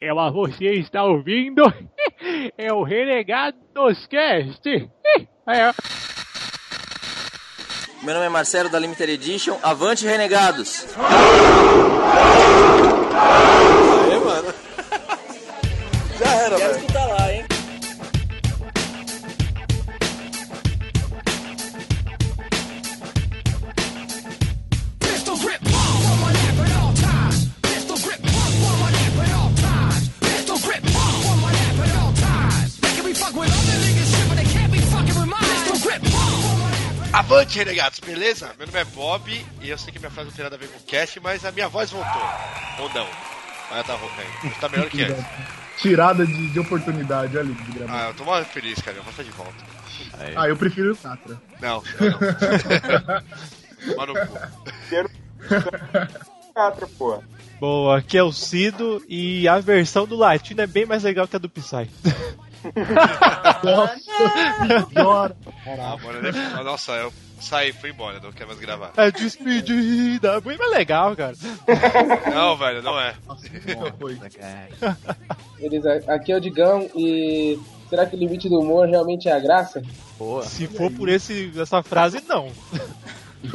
Ela, você está ouvindo? É o Renegados Cast. É. Meu nome é Marcelo da Limited Edition. Avante, renegados! renegados, beleza? Meu nome é Bob e eu sei que minha frase não tem nada a ver com o cast, mas a minha voz voltou. Ou não. Mas tá voltando. Tá melhor que antes. Tirada de, de oportunidade, olha ali, de gravar. Ah, eu tô mal feliz, cara. Eu vou estar de volta. Ah, eu prefiro o Catra. Não, eu não. Mano, Catra, pô. Bom, aqui é o Cido e a versão do Latino é bem mais legal que a do Psy. Nossa, ah, mano, né? Ah, Nossa, eu saí, fui embora, não quero mais gravar. É despedida, bem mais legal, cara. Não, velho, não é. Nossa. Beleza, aqui é o Digão e será que o limite do humor realmente é a graça? Se for por esse, essa frase, não.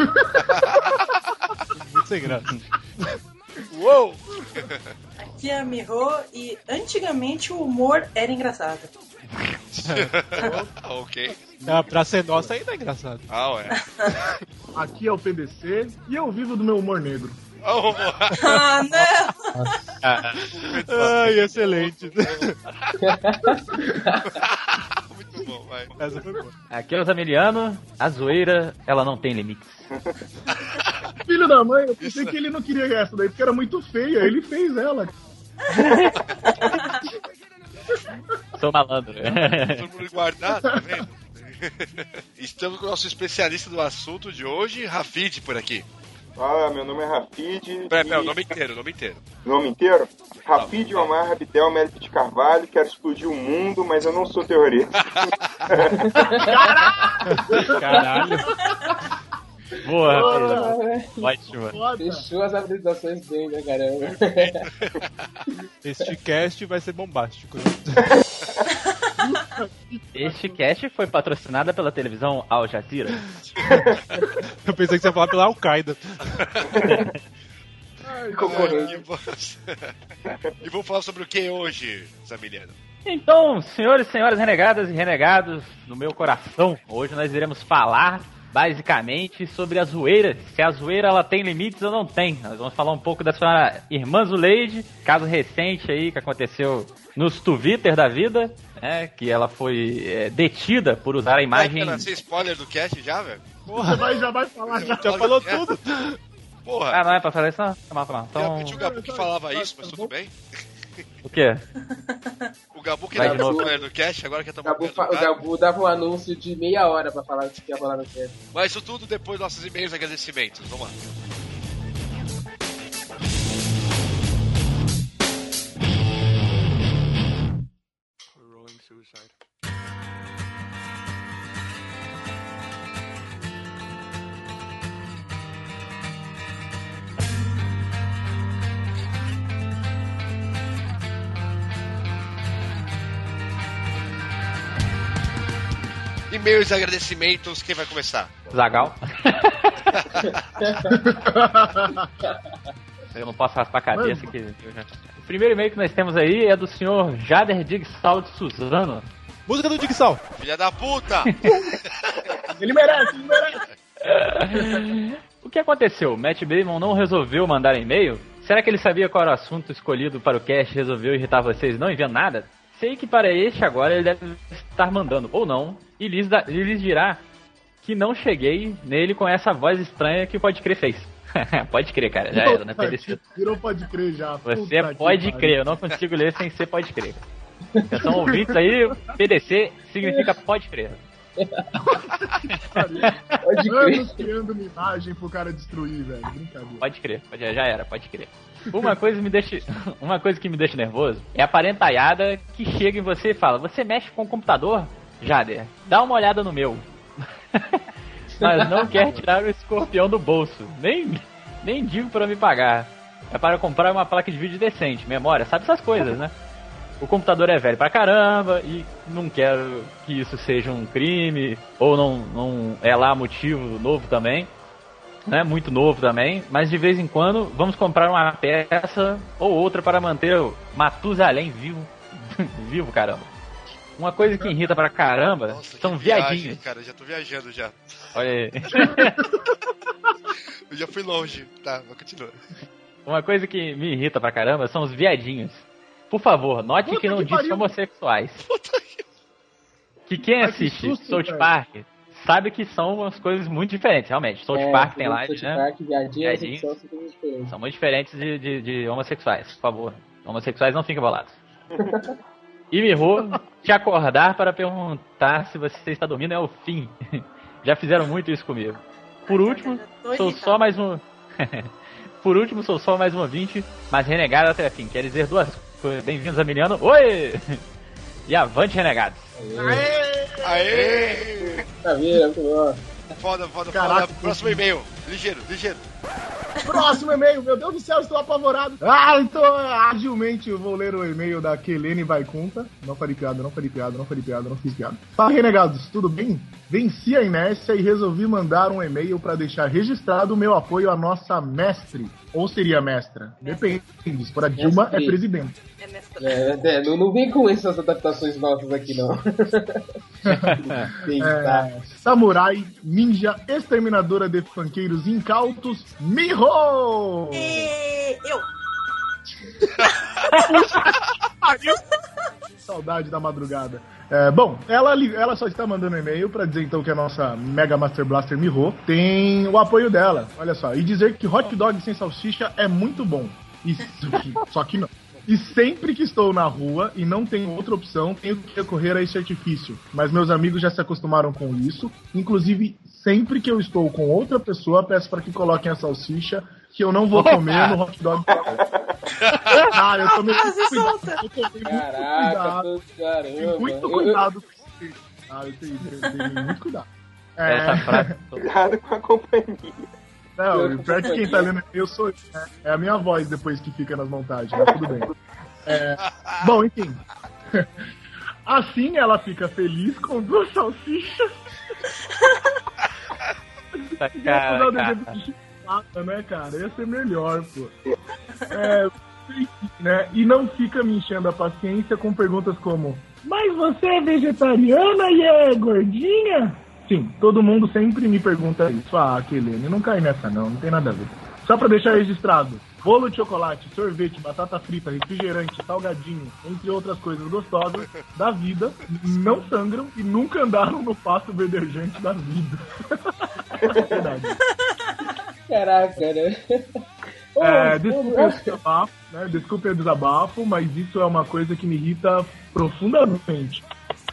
Muito sem graça. Uou! Aqui é a Miho e antigamente o humor era engraçado. Ok. Ah, pra ser nossa ainda é engraçado. Ah, ué. Aqui é o PDC e eu vivo do meu humor negro. Oh, Ah, não! Ai, excelente. muito bom, vai. Essa foi boa. Aqui é o Zamiliano, a zoeira, ela não tem limites. Filho da mãe, eu pensei que ele não queria essa daí porque era muito feia. Ele fez ela. Sou malandro. Todo mundo guardado, tá vendo? Estamos com o nosso especialista do assunto de hoje, Rafid, por aqui. Fala, meu nome é Rafid. Pera, e- nome inteiro, o nome inteiro. Nome inteiro? Rafid Omar Rabidel Mérito de Carvalho. Quero explodir o mundo, mas eu não sou terrorista. Caralho. Boa. Ótimo. Foda. Fechou as apresentações bem, né, caramba? Este cast vai ser bombástico. Este cast foi patrocinado pela televisão Al Jazeera. Eu pensei que você ia falar pela Al-Qaeda. E e vamos falar sobre o que hoje, Zamiliano? Então, senhores e senhoras renegadas e renegados do meu coração, hoje nós iremos falar basicamente sobre a zoeira, se a zoeira ela tem limites ou não tem. Nós vamos falar um pouco da sua irmã Zuleide, caso recente aí que aconteceu nos Twitter da vida, né, que ela foi é, detida por usar a imagem... Vai ser spoiler do cast já, velho? Você vai, já vai falar já. Já falou tudo. Porra, Ah, não é pra falar isso? Não, Tá tá Então, pedi o Gabu que falava isso, mas tudo bem. O quê? O Gabu que novo. spoiler do cast, agora que tomar Gabu, fa- o. Gabu dava um anúncio de meia hora pra falar o que ia falar no cast. Mas isso tudo depois dos nossos e-mails e agradecimentos. Vamos lá. E-mails e agradecimentos, quem vai começar? Zagal. Eu não posso raspar a cabeça que. já- O primeiro e-mail que nós temos aí é do senhor Jader Digsal de Suzano. Música do Digsal. Filha da puta! Ele merece, ele merece. O que aconteceu? Matt Damon não resolveu mandar e-mail? Será que ele sabia qual era o assunto escolhido para o cast e resolveu irritar vocês não enviando nada? Sei que para este agora ele deve estar mandando, ou não, e lhes, da- e lhes dirá que não cheguei nele com essa voz estranha que o Pode Crer fez. pode crer, cara, já era, né? Virou pode crer já. Você pode crer, eu não consigo ler sem ser pode crer. São ouvintes aí, PDC significa pode crer. Pode crer. Anos criando uma imagem pro cara destruir, velho. Brincadeira. Pode crer, já era, pode crer. Uma coisa, me deixa, uma coisa que me deixa nervoso é a parentaiada que chega em você e fala: Você mexe com o computador? Jader, dá uma olhada no meu. Mas não quer tirar o escorpião do bolso. Nem, nem digo pra me pagar. é para comprar uma placa de vídeo decente, memória, sabe essas coisas, né? O computador é velho pra caramba e não quero que isso seja um crime, ou não, não é lá motivo novo também, né? Muito novo também, mas de vez em quando vamos comprar uma peça ou outra para manter o Matusalém vivo. vivo, caramba. Uma coisa que irrita pra caramba Nossa, são que viagem, viadinhos. cara, já tô viajando já. Olha aí. Eu já fui longe. Tá, mas continua. Uma coisa que me irrita pra caramba são os viadinhos. Por favor, note Puta que não que diz pariu. homossexuais. Que quem Ai, que assiste susto, South velho. Park sabe que são umas coisas muito diferentes, realmente. South É, Park tem lá, South né? Park, viadinho, Viadinho. homossexual, são diferentes. São muito diferentes de, de, de homossexuais, por favor. Homossexuais não fiquem bolados. E Miho, te acordar para perguntar se você está dormindo é o fim. Já fizeram muito isso comigo. Por último, sou só mais um. Por último, sou só mais um ouvinte, mas renegado até fim. Quer dizer duas coisas. Bem-vindos a Miliano. Oi! E avante, renegados. Aê! Tá vendo? Bom. Foda, foda, Caraca, foda. Próximo e-mail. Ligeiro, ligeiro. Próximo e-mail, meu Deus do céu, estou apavorado. Ah, então agilmente eu vou ler o e-mail da Kelene Vaikunta. Não farei piada, não farei piada, não farei piada, não fiz piada. Fala, renegados, tudo bem? Venci a inércia e resolvi mandar um e-mail para deixar registrado o meu apoio à nossa mestre. Ou seria mestra? Depende. Se for a Dilma, é Mestre. presidente. É mestra. É, é, não, não vem com essas adaptações nossas aqui, não. Tem que. É, samurai, ninja, exterminadora de funkeiros incautos, Miho! E eu. Saudade da madrugada. É, bom, ela, ela só está mandando um e-mail para dizer então que a nossa Mega Master Blaster Miho tem o apoio dela. Olha só, e dizer que hot dog sem salsicha é muito bom. Isso, só que não. E sempre que estou na rua e não tenho outra opção, tenho que recorrer a esse artifício. Mas meus amigos já se acostumaram com isso. Inclusive, sempre que eu estou com outra pessoa, peço para que coloquem a salsicha, que eu não vou comer no hot dog. ah, eu tomei muito cuidado. Eu tomei muito Caraca, cuidado. muito Eu- eu- cuidado com isso. Ah, eu tenho, eu tenho muito cuidado. É, Essa frase. Cuidado com a companhia. não, e pior que quem tá lendo eu sou eu, né? É a minha voz depois que fica nas montagens, mas tudo bem. É, bom, enfim. Assim ela fica feliz com duas salsichas. Tá, Ia cara, usar o cara. desenho de chibata, né, cara? Ia ser melhor, pô. É, né? E não fica me enchendo a paciência com perguntas como: Mas você é vegetariana e é gordinha? Sim, todo mundo sempre me pergunta isso. Ah, Kelene, não cai nessa não, não tem nada a ver. Só pra deixar registrado: bolo de chocolate, sorvete, batata frita, refrigerante, salgadinho, entre outras coisas gostosas da vida, não sangram e nunca andaram no passo verdejante da vida. É verdade. Caraca, né? É, ô, o desabafo, né? Desculpe o desabafo, mas isso é uma coisa que me irrita profundamente.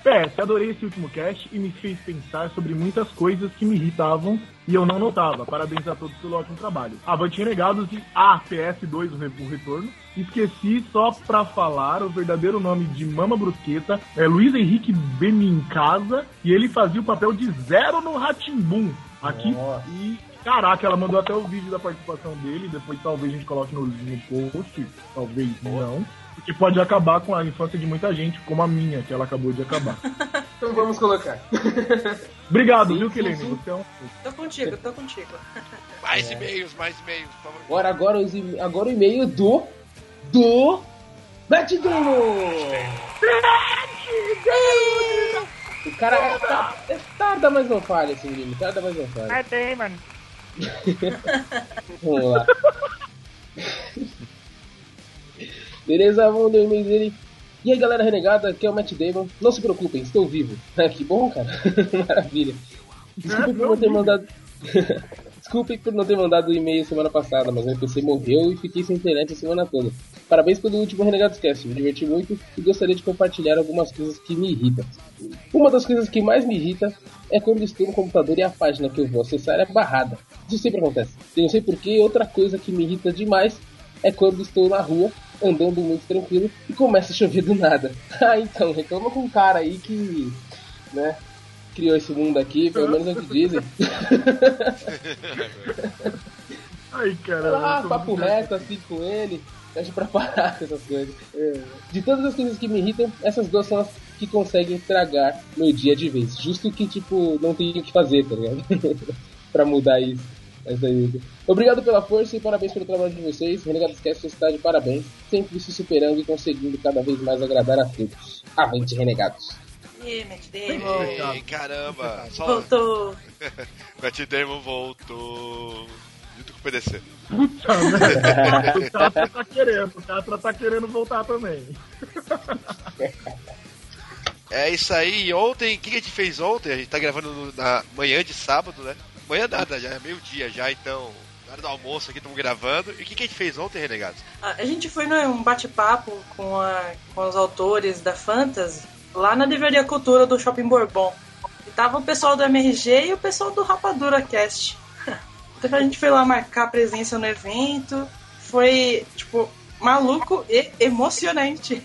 PS, adorei esse último cast e me fez pensar sobre muitas coisas que me irritavam e eu não notava. Parabéns a todos pelo ótimo trabalho. Avante Renegados e ah, PS2, o re- o retorno. Esqueci só pra falar o verdadeiro nome de Mama Brusqueta é Luiz Henrique Benincasa e ele fazia o papel de Zero no Ratimbum. Aqui Nossa. e caraca, ela mandou até o vídeo da participação dele, depois talvez a gente coloque no, no post, talvez não. Porque pode acabar com a infância de muita gente, como a minha, que ela acabou de acabar. Então vamos colocar. Obrigado, Sim, viu. Você é um. Tô contigo, tô contigo. Mais e-mails, mais e-mails, por favor. Agora, agora, os e- agora o e-mail do. Do. Matt Damon! O cara é, tá, é tarda, mas não falha esse menino. Tarda, mas não falha. Matt Damon. Vamos lá. Beleza, vamos ler o. E aí galera renegada, aqui é o Matt Damon. Não se preocupem, estou vivo. Ah, que bom, cara. Maravilha. Desculpe por não ter mandado. Desculpe por não ter mandado o e-mail semana passada, mas meu PC morreu e fiquei sem internet a semana toda. Parabéns pelo último Renegados Cast, me diverti muito e gostaria de compartilhar algumas coisas que me irritam. Uma das coisas que mais me irrita é quando estou no computador e a página que eu vou acessar é barrada. Isso sempre acontece. Eu não sei porquê, outra coisa que me irrita demais é quando estou na rua, andando muito tranquilo, e começa a chover do nada. Ah, então, reclama com um cara aí que, né, criou esse mundo aqui, pelo menos é o que dizem. Ai, Sei cara. lá, eu tô papo reto assim com ele. Deixa pra parar com essas coisas. É. De todas as coisas que me irritam, essas duas são as que conseguem estragar meu dia de vez. Justo que, tipo, não tem o que fazer, tá ligado? pra mudar isso. Essa aí. Obrigado pela força e parabéns pelo trabalho de vocês. Renegados Cast está de parabéns. Sempre se superando e conseguindo cada vez mais agradar a todos. Avante, Renegados. Ih, Matt Damon. Ei, caramba. Só... Voltou. Matt Damon voltou. Junto com o PDC. Puta merda. O Catra tá querendo, o Catra tá querendo voltar também. É isso aí. Ontem, o que a gente fez ontem? A gente tá gravando na manhã de sábado, né? Manhã nada, já é meio-dia já, então. Na hora do almoço aqui estamos gravando. E o que, que a gente fez ontem, Renegados? A gente foi num bate-papo com, a- com os autores da Fantasy lá na Livraria Cultura do Shopping Bourbon. E tava o pessoal do MRG e o pessoal do Rapadura Cast. Então a gente foi lá marcar presença no evento. Foi, tipo, maluco e emocionante.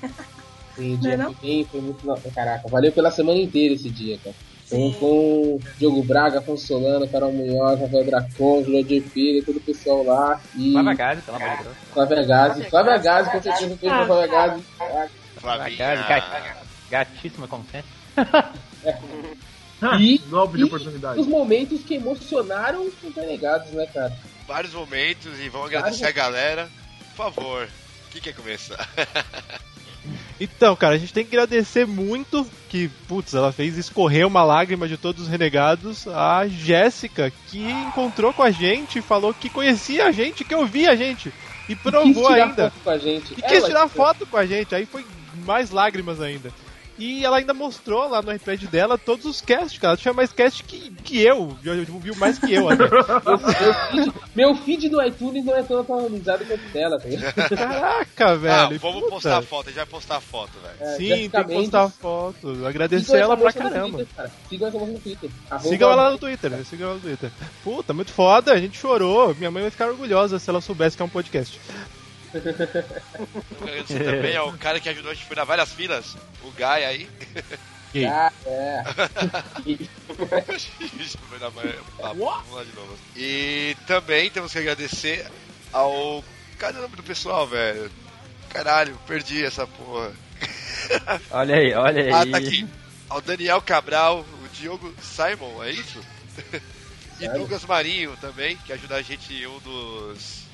Sim, dia Não é não? foi bem, foi muito. Caraca, valeu pela semana inteira esse dia, cara. Com, com Diogo Braga, Afonso Solano, Carol Munhoz, Rafael Dracon, Jurandir Filho, todo o pessoal lá. E Flávia Gazi, pelo amor de Deus. Flávia Gazi. Flávia Gazi, com certeza, um beijo pra Flávia Gazi. Flávia Gazi, gat- gatíssima como sempre. E, Golpe de e oportunidade. os momentos que emocionaram os renegados, né, cara? Vários momentos e vamos agradecer a galera. Por favor, quem quer começar? Então, cara, a gente tem que agradecer muito que, putz, ela fez escorrer uma lágrima de todos os renegados, a Jéssica, que encontrou com a gente e falou que conhecia a gente, que ouvia a gente. E Quis provou tirar ainda. foto com a gente. E quis Ela- tirar foto com a gente, aí foi mais lágrimas ainda. E ela ainda mostrou lá no iPad dela todos os casts, cara. Ela tinha mais cast que, que eu. Já viu mais que eu até. Meu, meu feed, meu feed do iTunes não é tão atualizado quanto dela, tá ligado? Caraca, velho. Ah, vamos puta. postar foto, a gente vai postar foto, velho. É, Sim, tem que postar foto. Agradecer Sigam ela pra caramba. Twitter, cara. Sigam essa moça no Twitter. Arroba- Siga ela lá no Twitter, siga ela no Twitter. Puta, muito foda, a gente chorou. Minha mãe vai ficar orgulhosa se ela soubesse que é um podcast. Agradecer também ao cara que ajudou a gente a furar várias filas, o Guy aí. Gay. Ah, é. E também temos que agradecer ao. Cadê o nome do pessoal, velho? Caralho, perdi essa porra. Olha aí, olha aí. Ah, tá aqui. Ao Daniel Cabral, o Diogo Simon, é isso? e Sério? Douglas Marinho também, que ajuda a gente em um dos.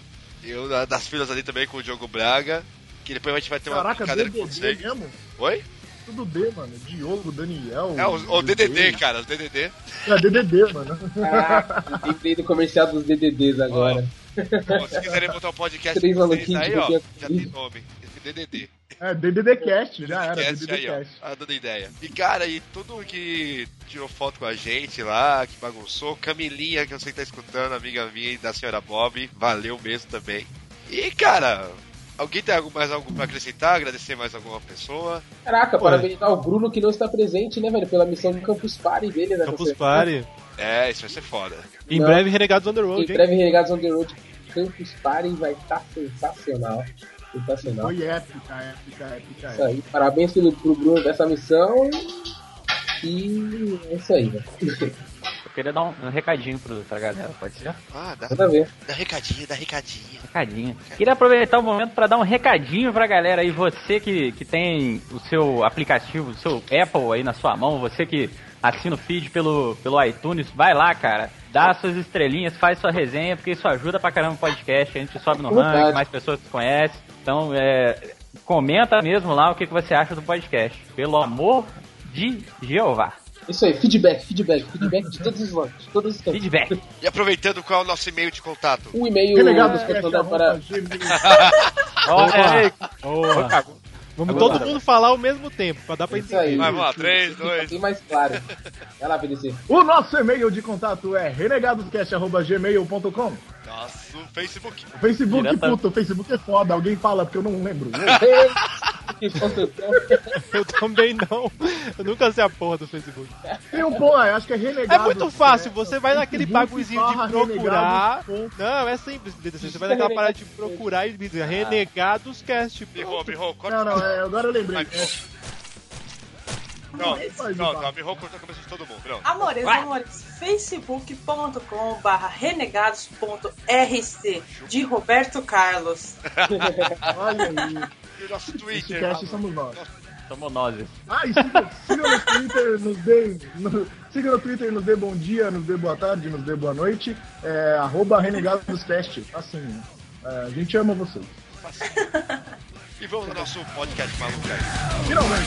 Uma das filas ali também com o Diogo Braga. Que depois a gente vai ter uma Caraca, brincadeira com DDD vocês. mesmo? Oi? Tudo D, mano. Diogo, Daniel. É, o, o DDD, cara, os DDD. É, DDD, mano. Caraca, lembrei do comercial dos DDDs agora. Bom, se quiserem botar um podcast Três vocês aí, ó, já tem nome. Esse DDD. É, DDD Cast, já era. Esquece DDD aí, ó. Cast. Dando ideia. E cara, e todo mundo que tirou foto com a gente lá, que bagunçou, Camilinha, que eu sei que tá escutando, amiga minha e da senhora Bob, valeu mesmo também. E cara, alguém tem algo, mais algo pra acrescentar? Agradecer mais alguma pessoa? Caraca, Pô, parabenizar o Bruno que não está presente, né, velho? Pela missão do Campus Party dele, né? Campus Party. É, isso vai ser foda. Em Não. breve, Renegados on the Em Road, hein? breve, Renegados on the Road. Campus Party vai estar sensacional. Sensacional. Foi épica, épica, épica. Isso aí. Parabéns pelo, pro Bruno dessa missão. E é isso aí, velho. Eu queria dar um, um recadinho pro, pra galera, pode ser? Ah, dá, Nada a ver. dá recadinho, dá recadinho. Recadinho. Queria aproveitar o momento para dar um recadinho pra galera aí, você que, que tem o seu aplicativo, o seu Apple aí na sua mão, você que assina o feed pelo, pelo iTunes, vai lá, cara, dá suas estrelinhas, faz sua resenha, porque isso ajuda pra caramba o podcast, a gente sobe no Verdade. ranking, mais pessoas se conhecem. Então, é, comenta mesmo lá o que, que você acha do podcast. Pelo amor de Jeová. Isso aí, feedback, feedback, feedback de todos os lados, de todos os campos. Feedback. E aproveitando, qual é o nosso e-mail de contato? Um e-mail Renegados é, mandar para. Olha aí. Vamos Agora- todo mundo falar ao mesmo tempo, pra dar pra Isso aí. entender. Vai, vamos lá, 3, Fica 2, bem mais claro. Vai lá, PDC. O nosso e-mail de contato é renegadoscast.gmail.com nosso Facebook. O Facebook, Direta- puta, o Facebook é foda. Alguém fala porque eu não lembro. Eu também não. Eu nunca sei a porra do Facebook. Tem um ponto, acho que é É renegado. muito fácil, você vai naquele bagulhozinho de procurar. Não, é simples. Você vai naquela parada de procurar e dizer Renegados Cast. Birrou, corta. Não, não, é, agora eu lembrei. É Pronto, Faz pronto, o a Miho cortou a cabeça de todo mundo. Pronto. Amores, Vai. amores, facebook.com barra renegados.rc de Roberto Carlos. Olha aí. E o nosso Twitter. cast somos nós. Somos nós. Ah, e siga, siga no Twitter, nos dê. No, siga no Twitter, nos dê bom dia, nos dê boa tarde, nos dê boa noite. É, arroba renegadoscast. Assim, é, a gente ama vocês. E vamos ao nosso podcast maluco aí. Finalmente.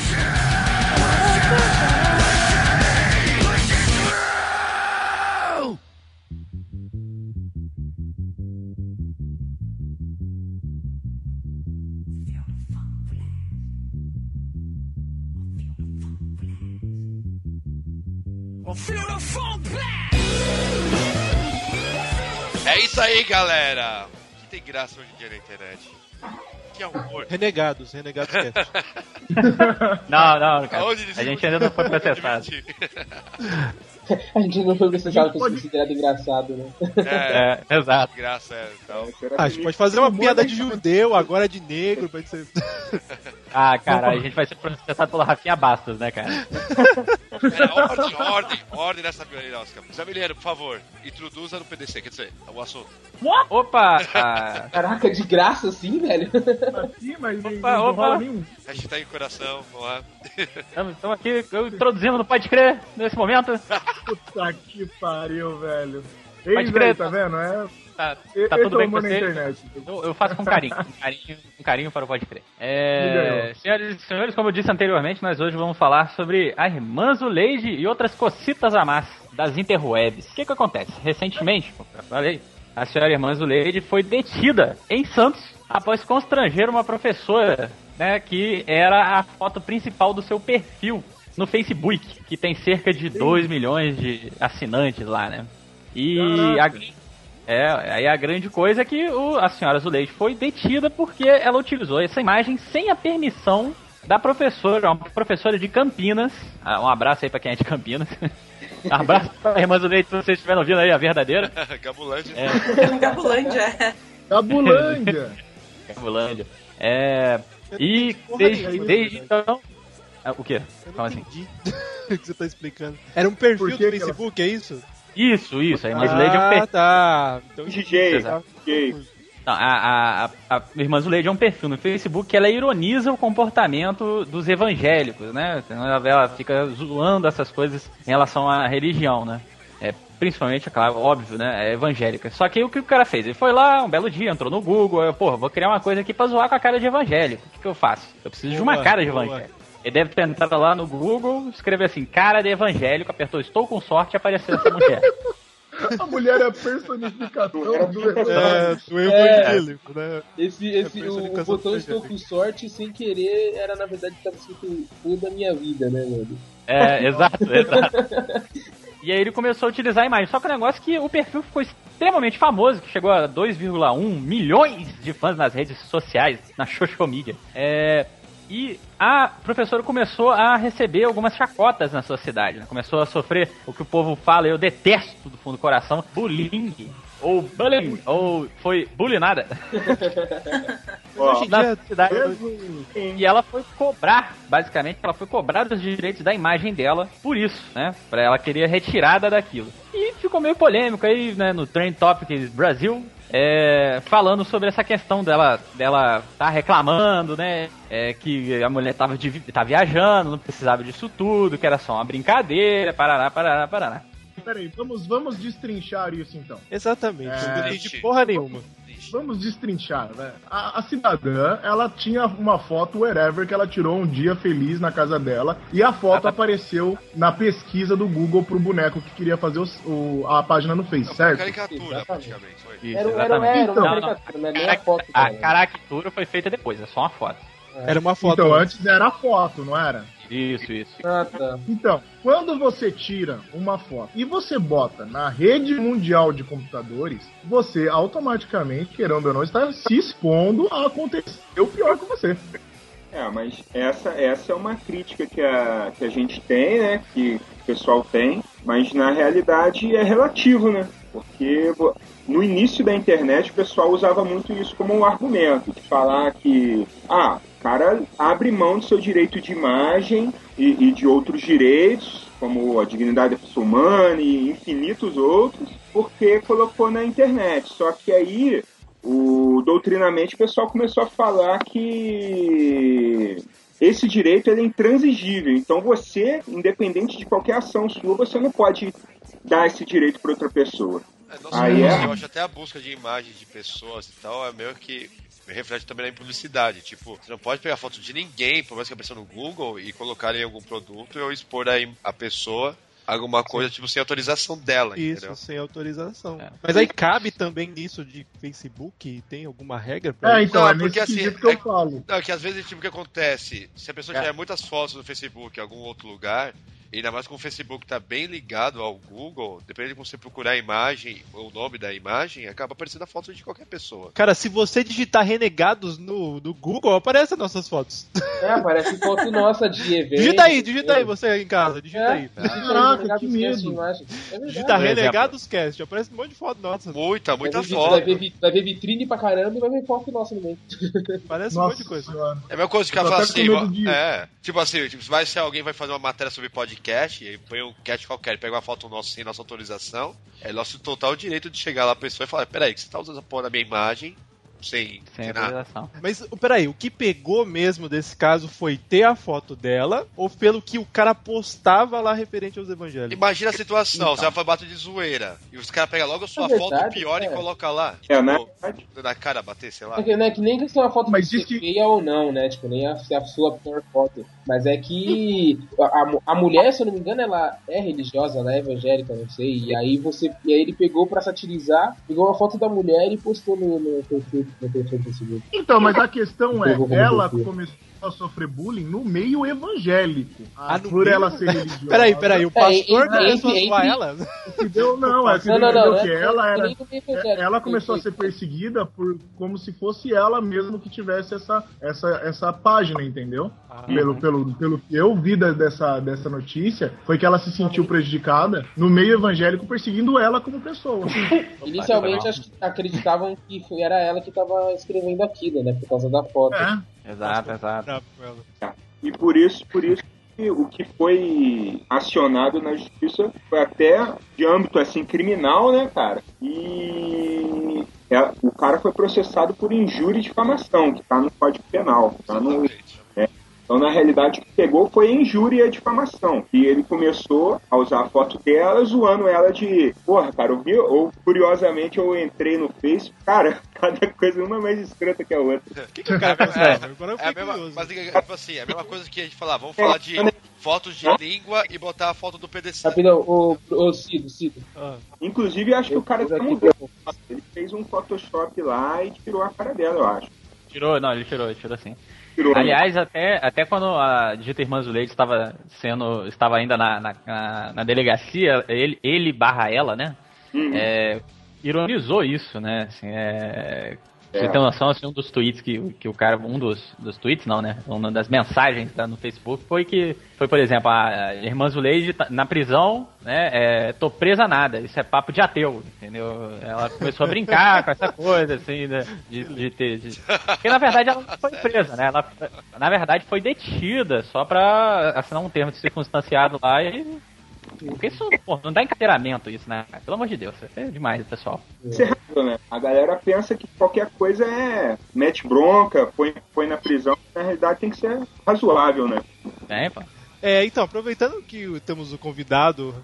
É isso aí, galera. O que tem graça hoje em dia na internet? Que amor. Renegados, Renegados Cast. Não, não, cara. Aonde A gente ainda não foi processado. A gente não foi processado por Pode- ser considerado engraçado, né? É, É, exato. graça é. Então, Ah, a gente pode fazer uma piada de judeu, agora de negro, pode ser. Ah, cara, a gente vai ser processado pela Rafinha Bastos, né, cara? é, ordem, ordem, ordem nessa biolina, Oscar. Zé Milheiro, por favor, introduza no PDC, quer dizer, o assunto. Opa! ah, Caraca, de graça assim, velho? Assim, mas Opa, não opa. rola nenhum. Hashtag coração, vamos lá. Estamos aqui eu introduzindo no Pode Crer nesse momento. Puta que pariu, velho. Pode Eis crer, aí, tá vendo? É, Tá, e- tá tudo é bem com você? Eu, eu faço com carinho, com carinho, com carinho para o Pode Crer. É, ganhou. senhores, senhores, como eu disse anteriormente, nós hoje vamos falar sobre a irmã Zuleide e outras cocitas a mais das interwebs. O que que acontece? Recentemente, como eu falei, a senhora irmã Zuleide foi detida em Santos após constranger uma professora, né, que era a foto principal do seu perfil no Facebook, que tem cerca de 2 milhões de assinantes lá, né? E a, é, aí a grande coisa é que o, a senhora Zuleide foi detida porque ela utilizou essa imagem sem a permissão da professora, uma professora de Campinas. Ah, Um abraço aí pra quem é de Campinas. Um abraço pra irmã Zuleide, se vocês estiverem ouvindo aí, a verdadeira. Gabulândia. É, Gabulândia, é. Gabulândia. Gabulândia. É, e desde, nenhuma, desde né? então... Ah, O quê? Eu Como assim? o que você tá explicando. Era um perfil do Facebook, é isso? Isso, isso. A irmã Zuleide é um perfil. Ah, tá. Então, DJ, Exato. DJ. Não, a, a, a, a irmã Zuleide é um perfil no Facebook que ela ironiza o comportamento dos evangélicos, né? Ela, ela fica zoando essas coisas em relação à religião, né? É, principalmente, é claro, óbvio, né? É evangélica. Só que o que o cara fez? Ele foi lá, um belo dia, entrou no Google, eu, porra, vou criar uma coisa aqui pra zoar com a cara de evangélico. O que, que eu faço? Eu preciso de uma Boa, cara de boa. Ele deve ter entrado lá no Google, escrever assim, cara de evangélico, apertou estou com sorte e apareceu essa mulher. A mulher é a personificação do É, do É. evangélico, né? Esse, esse, É o, o botão estou com sorte sem querer era na verdade tava escrito toda a minha vida, né, mano? É, exato, exato. E aí ele começou a utilizar a imagem. Só que o negócio é que o perfil ficou extremamente famoso, que chegou a 2,1 milhões de fãs nas redes sociais, na social media. É, e a professora começou a receber algumas chacotas na sua cidade. né? Começou a sofrer o que o povo fala, eu detesto do fundo do coração, bullying. Ou bullying, ou foi bullyingada na cidade. E ela foi cobrar, basicamente, ela foi cobrar os direitos da imagem dela por isso, né? Pra ela querer retirada daquilo. E ficou meio polêmico aí, né, no Trend Topics Brasil, é, falando sobre essa questão dela dela tá reclamando, né? É, que a mulher tava, de, tá viajando, não precisava disso tudo, que era só uma brincadeira, parará, parará, parará. Peraí, vamos, vamos destrinchar isso então. Exatamente. É. Não entendi porra nenhuma. Vamos destrinchar, né? A, a cidadã, ela tinha uma foto wherever que ela tirou um dia feliz na casa dela e a foto apareceu na pesquisa do Google pro boneco que queria fazer os- o- a página no Face, Uma certo? caricatura, Exatamente. praticamente. Foi. Isso, Era, era, era uma Então. caricatura, não é nem a Carac- foto. A caricatura foi feita depois, é só uma foto. Era uma foto. Então antes era a foto, não era? Isso, isso. Ah, tá. Então, quando você tira uma foto e você bota na rede mundial de computadores, você automaticamente, querendo ou não, está se expondo a acontecer o pior com você. É, mas essa, essa é uma crítica que a, que a gente tem, né? Que o pessoal tem, mas na realidade é relativo, né? Porque no início da internet o pessoal usava muito isso como um argumento, de falar que, ah, o cara abre mão do seu direito de imagem e, e de outros direitos, como a dignidade da pessoa humana e infinitos outros, porque colocou na internet. Só que aí o doutrinamente o pessoal começou a falar que esse direito é intransigível. Então você, independente de qualquer ação sua, você não pode dar esse direito para outra pessoa. É, Aí é. eu acho até a busca de imagens de pessoas e tal é meio que reflete também na publicidade. Tipo, você não pode pegar foto de ninguém, por mais que apareça no Google, e colocar em algum produto ou expor a, im- a pessoa alguma coisa, tipo, sem autorização dela, Isso, entendeu? sem autorização. É. Mas aí cabe também nisso de Facebook? Tem alguma regra pra É, isso? então, Não, é é porque assim, que eu é- falo. Não, que às vezes, tipo, o que acontece? Se a pessoa É. tiver muitas fotos no Facebook em algum outro lugar, ainda mais com o Facebook tá bem ligado ao Google, dependendo de como você procurar a imagem, o nome da imagem, acaba aparecendo a foto de qualquer pessoa. Cara, se você digitar renegados no, no Google, aparecem as nossas fotos. É, aparece foto nossa de evento. Digita aí, digita aí você aí em casa, digita É. aí. Caraca, que medo. É. Digita. Renegados Cast, aparece um monte de foto nossa. Muita, muita vai, foto. vai, ver, vai ver vitrine pra caramba e vai ver foto nossa no meio. Aparece um Nossa monte de coisa. senhora. É a mesma coisa que Eu ela fala assim, de- é, tipo assim, tipo, vai ser alguém vai fazer uma matéria sobre podcast, e aí põe um cast qualquer, pega uma foto nossa sem nossa autorização, é nosso total direito de chegar lá a pessoa e falar, peraí, que você tá usando essa porra na minha imagem, sem, Sem autorização. Mas, peraí, o que pegou mesmo desse caso foi ter a foto dela ou pelo que o cara postava lá referente aos evangélicos? Imagina a situação, Então. você vai bater de zoeira, e os caras pegam logo a sua É foto verdade, pior e é. coloca lá. É, na Tipo, na cara bater, sei lá. É que, né, que nem questão a foto Mas de diz ser que- feia ou não, né? Tipo, nem a, se a sua pior foto. Mas é que a, a, a mulher, se eu não me engano, ela é religiosa, ela é evangélica, não sei. E aí você. E aí ele pegou pra satirizar, pegou uma foto da mulher e postou no, no perfil no perfil do Facebook. Então, mas a questão é, ela perfil. Começou a sofrer bullying no meio evangélico. Ah, no por meio? ela ser religiosa. Peraí, peraí, o É, pastor entre- começou a zoar ela? Entendeu? Não, é Não, não, não. não que é- ela é era. Ela começou a ser perseguida por como se fosse ela mesmo que tivesse essa, essa, essa página, entendeu? Ah. Pelo, pelo, pelo que eu vi da- dessa, dessa notícia, foi que ela se sentiu prejudicada no meio evangélico perseguindo ela como pessoa. Inicialmente acho que acreditavam que era ela que tava escrevendo aquilo, né? Por causa da foto. É. Exato, exato. Ela. E por isso, por isso que o que foi acionado na justiça foi até de âmbito assim criminal, né, cara? E é, o cara foi processado por injúria e difamação, que tá no Código Penal, tá no Exatamente. Então, na realidade, o que pegou foi a injúria e a difamação. E ele começou a usar a foto dela, zoando ela de. Porra, cara, eu vi, ou curiosamente eu entrei no Face, cara, cada coisa uma mais escrota que a outra. O que, que o cara É, pensava? Agora eu É mesma, mas tipo assim, é a mesma coisa que a gente falar, vamos falar de fotos de língua e botar a foto do PDC. Rapidão, o, o Cido, Cido. Ah, Inclusive, acho que o cara tá mudando. Ele fez um Photoshop lá e tirou a cara dela, eu acho. Tirou, não, ele tirou, ele tirou sim. Aliás, até, até quando a Dita Irmã Zuleide estava sendo. estava ainda na, na, na- na delegacia, ele, ele barra ela, né? Uhum. É, ironizou isso, né? Assim, é, pra É. Você tem noção, assim, um dos tweets que, que o cara. Um dos, dos tweets, não, né? Uma das mensagens tá, no Facebook foi que. Foi, por exemplo, a irmã Zuleide tá na prisão, né? É, tô presa nada. Isso é papo de ateu, entendeu? Ela começou a brincar com essa coisa, assim, né? De, de ter. de- Porque na verdade ela não foi presa, né? Ela, na verdade, foi detida só pra assinar um termo de circunstanciado lá e. Porque isso, pô, não dá encadeiramento isso, né? Pelo amor de Deus, é demais, pessoal. Isso é né? A galera pensa que qualquer coisa é mete bronca, põe, põe na prisão. Na realidade tem que ser razoável, né? É, pô. É, então, aproveitando que temos o convidado,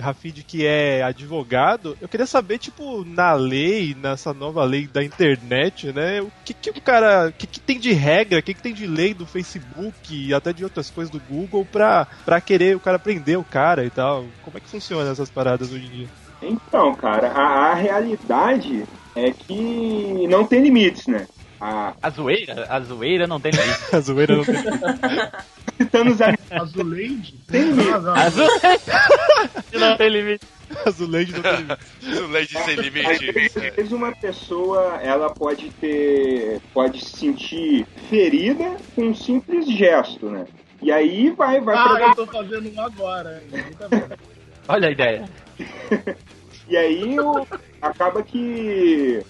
Rafid, que, é advogado, eu queria saber, tipo, na lei, nessa nova lei da internet, né, o que que o cara, o que que tem de regra, o que que tem de lei do Facebook e até de outras coisas do Google pra, pra querer o cara prender o cara e tal? Como é que funciona essas paradas hoje em dia? Então, cara, a, a realidade é que não tem limites, né? A, A zoeira, a zoeira não tem limite. A zoeira não tem... citando amigos, Azuleide? Tem razão. A zoeira não tem limite. Azuleide não tem limite. Leite sem às limite. vezes uma pessoa ela pode ter. pode se sentir ferida com um simples gesto, né? E aí vai, vai Ah, pra eu tô fazendo um agora. Olha a ideia. E aí o- acaba que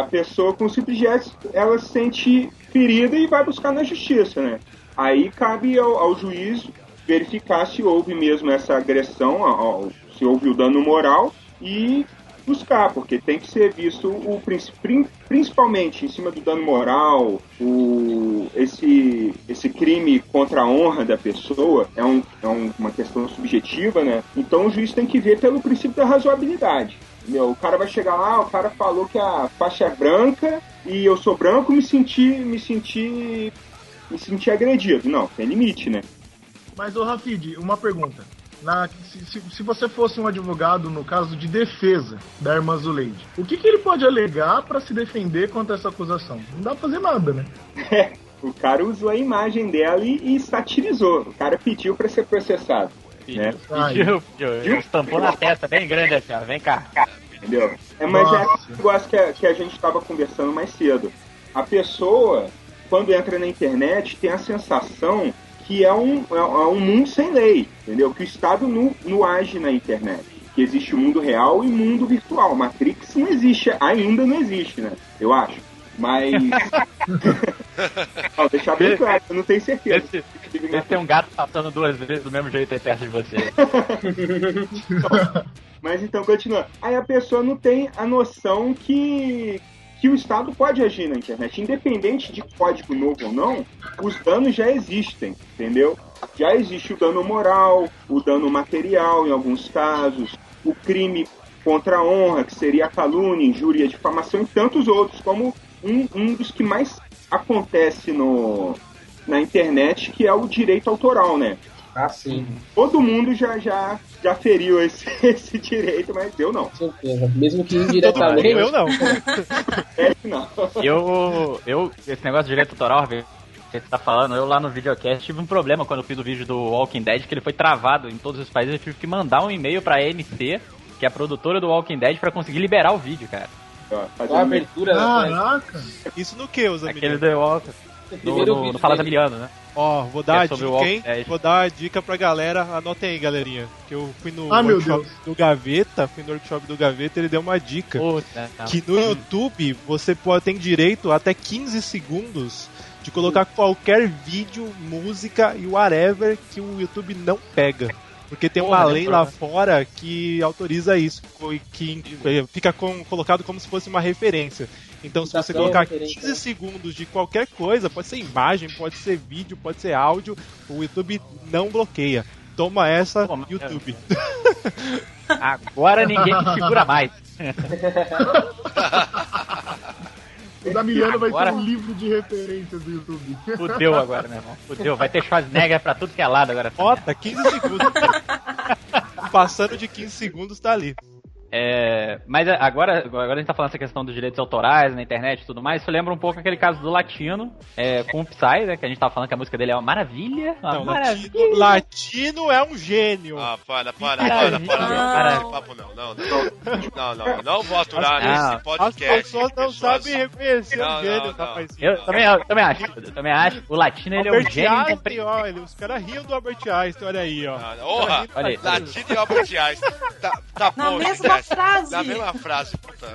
a pessoa com simples gesto, ela se sente ferida e vai buscar na justiça, né? Aí cabe ao, ao juiz verificar se houve mesmo essa agressão, ao- se houve o dano moral e buscar, porque tem que ser visto o princi- prin- principalmente em cima do dano moral, o, esse, esse crime contra a honra da pessoa é, um, é um- uma questão subjetiva, né? Então o juiz tem que ver pelo princípio da razoabilidade. Entendeu? O cara vai chegar lá, o cara falou que a faixa é branca e eu sou branco, me senti, me senti, me senti agredido. Não, tem limite, né? Mas, ô Rafid, uma pergunta. Na- se, se- você fosse um advogado no caso de defesa da irmã Zuleide, o que, que ele pode alegar pra se defender contra essa acusação? Não dá pra fazer nada, né? O cara usou a imagem dela e, e satirizou. O cara pediu pra ser processado. Né? Pediu, pediu, estampou na testa bem grande assim, ó. Vem cá. Entendeu? É, mas é Nossa. aquele negócio que a, que a gente estava conversando mais cedo. A pessoa, quando entra na internet, tem a sensação que é um, é, é um mundo sem lei, entendeu? Que o Estado não, não age na internet. Que existe o mundo real e o mundo virtual. Matrix não existe, ainda não existe, né? Eu acho. Mas. Ó, deixar bem claro, eu não tenho certeza. Esse, esse tem um gato passando duas vezes do mesmo jeito aí perto de você. Mas então, continua. Aí a pessoa não tem a noção que, que o Estado pode agir na internet. Independente de código novo ou não, os danos já existem, entendeu? Já existe o dano moral, o dano material em alguns casos, o crime contra a honra, que seria a calúnia, injúria, difamação e tantos outros, como um, um dos que mais acontece no, na internet, que é o direito autoral, né? Ah, sim, Todo mundo já, já, já feriu esse, esse direito, mas eu não. com certeza. Mesmo que indiretamente. eu não. É não. Eu, eu, esse negócio de direito autoral, você tá falando, eu lá no videocast tive um problema quando eu fiz o vídeo do Walking Dead, que ele foi travado em todos os países, eu tive que mandar um e-mail pra AMC, que é a produtora do Walking Dead, pra conseguir liberar o vídeo, cara. Ó, Só a abertura. né? Caraca! Isso no que, os Aquele amigos? The Walking. No, Primeiro no, vídeo no Fala. Zamiliano, né? Ó, vou dar É a sobre o dica, hein? Vou dar a dica pra galera. Anotem aí, galerinha. Que eu fui no Ah, workshop do Gaveta, fui no workshop do Gaveta ele deu uma dica. Puta, que no YouTube você pode ter direito até 15 segundos de colocar qualquer vídeo, música e whatever que o YouTube não pega. Porque tem uma Porra, lei né, lá fora que autoriza isso, e que eh, fica com- colocado como se fosse uma referência. Então, se você Citação, colocar referência, 15 né? segundos de qualquer coisa, pode ser imagem, pode ser vídeo, pode ser áudio, o YouTube não bloqueia. Toma essa, YouTube. Agora ninguém me segura mais. O da Miliano vai Agora- ter um livro de referências do YouTube. Fudeu agora, meu irmão. Fudeu. Vai ter Schwarzenegger pra tudo que é lado agora. Bota 15 segundos. Passando de 15 segundos, tá ali. É, mas agora, agora a gente tá falando essa questão dos direitos autorais na internet e tudo mais. Isso lembra um pouco aquele caso do Latino, é, com o Psy, né? Que a gente tava falando que a música dele é uma maravilha. Uma Não, maravilha. latino, latino é um gênio. Ah, para, para, para, para. Não, esse papo não, não, não. Não, não, não vou aturar Não. nesse As podcast. pessoas não pessoas- sabem reconhecer Não, o gênio, não, não. rapazinho. Eu também, eu também acho. Eu também acho. O Latino ele é um gênio. Einstein, compre- ó, ele- os caras riam do Albert Einstein, olha aí, ó. Orra, Olha aí. Latino e Albert Einstein. Tá, tá Na mesma esquece. Frase. Na mesma frase, puta.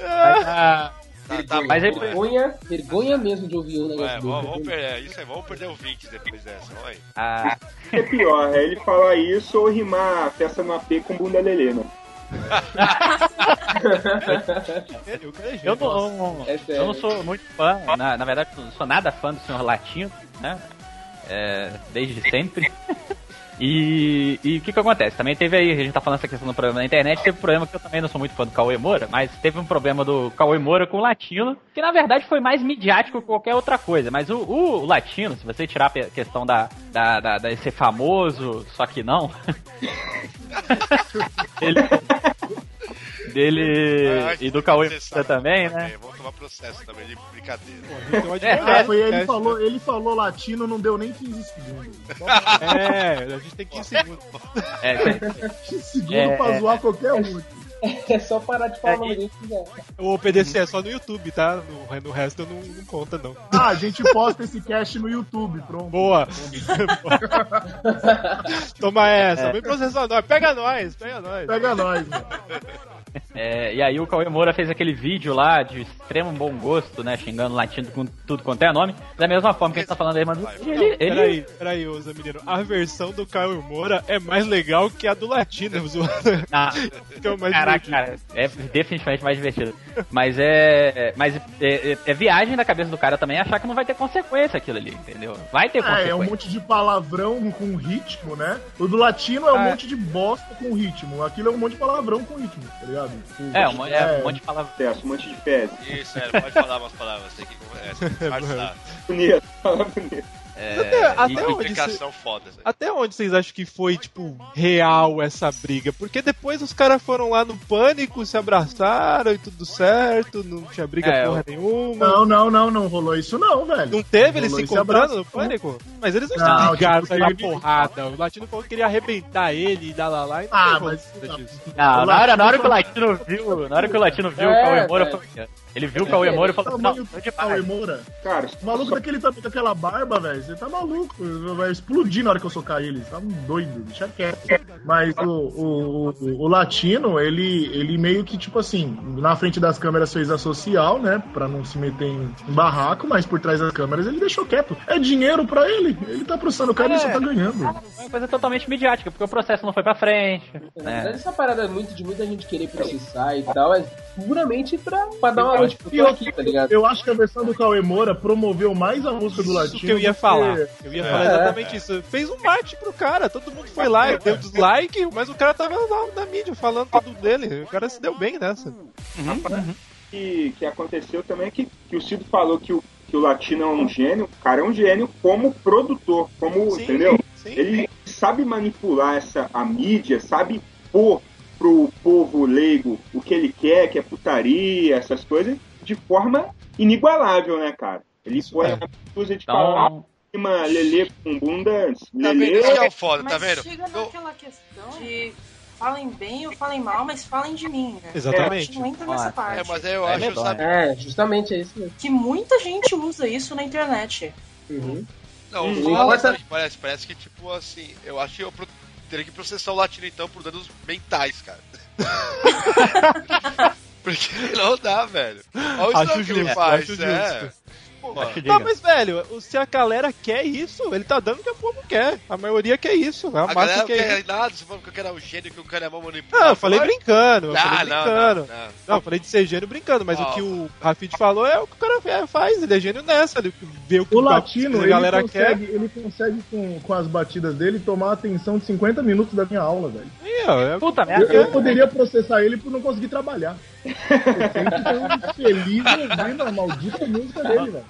Ah, tá, tá Mas bom. ele foi- Vergonha, vergonha mesmo de ouvir um negócio É, vamos, perder, isso aí, vamos perder ouvintes depois dessa, aí. ah, É pior, é ele falar isso ou rimar festa no AP com bunda lelê, né? O é gênio. eu, não, É eu não sou muito fã, na, na verdade, eu não sou nada fã do senhor Latino, né? É, desde sempre. E o que que acontece? Também teve aí, a gente tá falando essa questão do problema na internet, teve um problema que eu também não sou muito fã do Cauê Moura, mas teve um problema do Cauê Moura com o Latino, que na verdade foi mais midiático que qualquer outra coisa. Mas o, o Latino, se você tirar a questão da, da, da, da ser famoso, só que não. ele, dele Ah, e do Cauê você também, né? Vamos tomar processo também de brincadeira. É, é, foi ele, é, falou, ele falou latino, não deu nem 15 segundos. É, a gente tem 15 segundos. É, 15 segundos É, pra é. zoar qualquer um. É só parar de falar o nome dele se quiser. O PDC é só no YouTube, tá? No, no resto não, não conta, não. Ah, a gente posta esse cast no YouTube, pronto. Boa! Toma essa, vem processar nós. Pega nós, pega nós. Pega nós, mano. É, e aí o Cauê Moura fez aquele vídeo lá de extremo bom gosto, né? Xingando latino com tudo quanto é nome. Da mesma forma que a gente tá falando aí, mas ele, ele, Peraí, peraí, ô Zé Mineiro. A versão do Caio Moura é mais legal que a do Latino, zoando. Ah, Que é o mais Caraca, divertido. cara, é definitivamente mais divertido. Mas é. Mas é, é- é viagem da cabeça do cara também achar que não vai ter consequência aquilo ali, entendeu? Vai ter É, consequência. é um monte de palavrão com ritmo, né? O do latino é um Ah. monte de bosta com ritmo. Aquilo é um monte de palavrão com ritmo, tá ligado? É, um, monte- é, um monte de palavra. Peço, um monte de fezes. Isso, é, pode falar umas palavras, tem que é, disfarçar. Bonito, fala bonito. É, até e- onde Implicação foda. Até onde vocês acham que foi, tipo, real essa briga? Porque depois os caras foram lá no pânico, se abraçaram e tudo certo, não tinha briga É, porra nenhuma. Não, não, não, não rolou isso não, velho. Não teve eles Rolou se encontrando no pânico? Mas eles não, Não, se ligaram, tipo, saíram na ele- porrada. O Latino falou que queria arrebentar ele e dar lá lá e não Ah, teve mas- nada disso. Não, na hora, na hora que o Latino viu, na hora que o Latino viu É, o Cauê Moura, velho. foi- ele viu o Cauê Moura e falou assim, não, Cauê. Moura. Cara, O maluco daquele tamanho com aquela barba, velho, você tá maluco. Vai explodir na hora que eu socar ele. Tá um doido, deixa quieto. Mas o, o, o, o latino, ele, ele meio que, tipo assim, na frente das câmeras fez a social, né? Pra não se meter em, barraco, mas por trás das câmeras ele deixou quieto. É dinheiro pra ele. Ele tá processando o cara e É. só tá ganhando. É uma coisa totalmente midiática, porque o processo não foi pra frente. Na verdade, essa parada é muito de muita gente querer processar e tal, é puramente pra, pra dar uma. Tipo, eu, aqui, tá ligado? eu acho que a versão do Cauê Moura promoveu mais a música do Isso latino. que eu ia que- falar. Eu ia falar É. exatamente isso. Fez um marketing pro cara, todo mundo foi lá e deu dislike, mas o cara tava lá na mídia falando tudo dele. O cara se deu bem nessa. que, que aconteceu também é que, que o Cido falou que o, que o latino é um gênio. O cara é um gênio como produtor, como, Sim, entendeu? sim. Ele sabe manipular essa, a mídia, sabe pôr pro povo leigo o que ele quer, que é putaria, essas coisas, de forma inigualável, né, cara? Ele põe é. a de falar Então, cima, lelê com bunda, Tá vendo? lelê. Isso é o foda, Mas tá vendo? chega Eu- naquela questão de falem bem ou falem mal, mas falem de mim, né? Exatamente. A gente não entra nessa Ah, parte. É, mas aí eu É acho, sabe? É, justamente é isso mesmo. Que muita gente usa isso na internet. Uhum. Não, Hum, fala, sabe, parece, parece que, tipo, assim, eu acho que eu pro- teria que processar o latino, então, por danos mentais, cara. Porque não dá, velho. Olha o Acho que ele faz, é. justo. Pô, Tá, mas velho, se a galera quer isso, ele tá dando o que o povo quer. A maioria quer isso. A, a massa galera não quer quer isso. nada, você falou que eu quero o gênio, que o cara é mal manipulado. Não, eu falei brincando. Eu Ah, falei não, brincando. não, não. Não, eu falei de ser gênio brincando, mas o que o Rafid falou é o que o cara é- faz, ele é gênio nessa, ele vê o que O a- latino, a ele galera quer. consegue, ele consegue com, com as batidas dele tomar a atenção de 50 minutos da minha aula, velho. Ó, é- Puta Eu, merda. eu poderia processar ele por não conseguir trabalhar. Eu fui feliz ouvindo a maldita música dele, velho.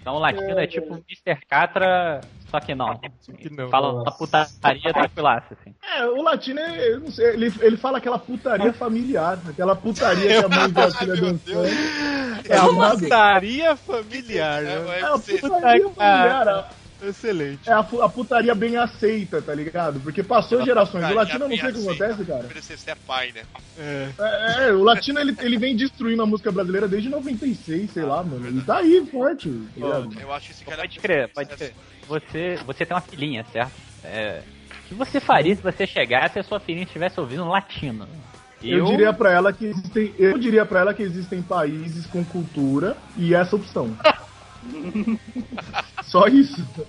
Então o latino é tipo o Mr. Catra, só que não. que não. Fala uma putaria tranquilaça, assim. É, o latino, é- eu não sei, ele, ele fala aquela putaria familiar, aquela putaria que a mãe vê a filha dançando. É a Como assim? putaria familiar, É, né? É a você- putaria familiar, Excelente. é a, a putaria bem aceita, tá ligado? Porque passou gerações. O latino, eu não sei o que acontece, cara. Deveria ser pai, né? É. É, é, o latino ele, ele vem destruindo a música brasileira desde 96, sei lá, mano. Ele tá aí forte, tá ligado? Eu acho esse cara. Pode crer, pode crer. Você, você tem uma filhinha, certo? É, o que você faria se você chegasse e a sua filhinha estivesse ouvindo um latino? Eu, diria pra ela que existem, eu diria para ela que existem países com cultura e essa opção. Só isso. Tá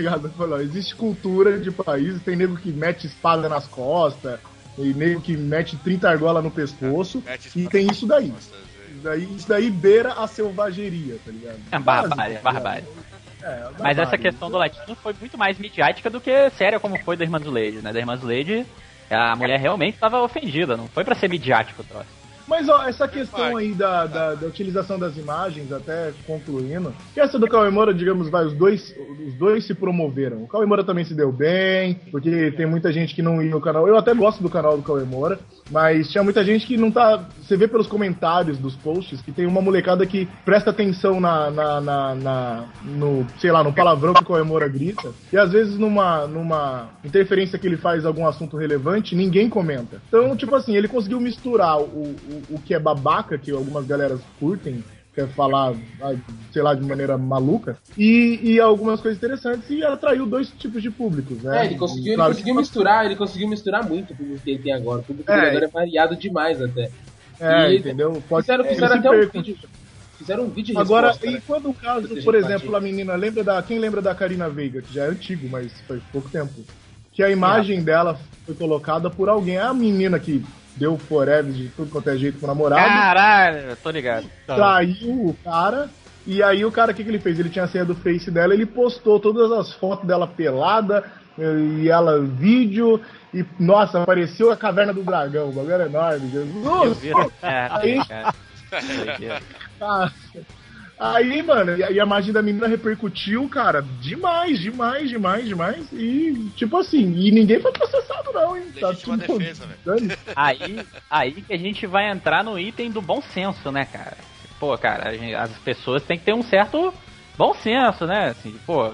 ligado? Falou, existe cultura de países, tem nego que mete espada nas costas, e nego que mete 30 argolas no pescoço, Mete e tem isso daí. costas. Isso daí. Isso daí beira a selvageria, tá ligado? É barbárie, Básico, tá barbárie. ligado? É, Mas barbárie. essa questão do latino foi muito mais midiática do que séria como foi da Irmã Zuleide, né? Da Irmã Zuleide, a mulher realmente estava ofendida, não foi pra ser midiático o troço. Mas ó, essa questão aí da, da, da utilização das imagens, até concluindo, que essa do Kawemura, digamos, vai, os dois, os dois se promoveram. O Kawemura também se deu bem, porque tem muita gente que não ia no canal. Eu até gosto do canal do Kawemura, mas tinha muita gente que não tá. Você vê pelos comentários dos posts que tem uma molecada que presta atenção na, na, na, na- no, sei lá, no palavrão que o Kawemura grita, e às vezes numa, numa interferência que ele faz algum assunto relevante, ninguém comenta. Então, tipo assim, ele conseguiu misturar o, o, o que é babaca, que algumas galeras curtem, quer falar, ah, sei lá, de maneira maluca, e, e algumas coisas interessantes e atraiu dois tipos de públicos, né? É, ele conseguiu, ele Claro que- conseguiu misturar, ele conseguiu misturar muito o público que ele tem agora. O público É. agora é variado demais até. É, E entendeu? Pode fizeram, ele fizeram até um vídeo. Fizeram um vídeo de Agora, resposta, e né? quando o caso, por exemplo, a menina, lembra da. Quem lembra da Karina Veiga, que já é antigo, mas faz pouco tempo. Que a imagem dela foi colocada por alguém. A menina que deu forever de tudo quanto é jeito pro namorado. Caralho, tô ligado. traiu o cara. E aí o cara, o que, que ele fez? Ele tinha a senha do Face dela, ele postou todas as fotos dela pelada, e ela vídeo, e nossa, apareceu a caverna do dragão, o bagulho era enorme, Eu Jesus! vi. É, Aí- ligado. Aí, mano, e a- imagem da menina repercutiu, cara, demais, demais, demais, demais. E, tipo assim, e ninguém foi processado, não, hein? Tá tudo- defesa, velho. Aí, aí que a gente vai entrar no item do bom senso, né, cara? Pô, cara, as pessoas têm que ter um certo bom senso, né? Assim, pô,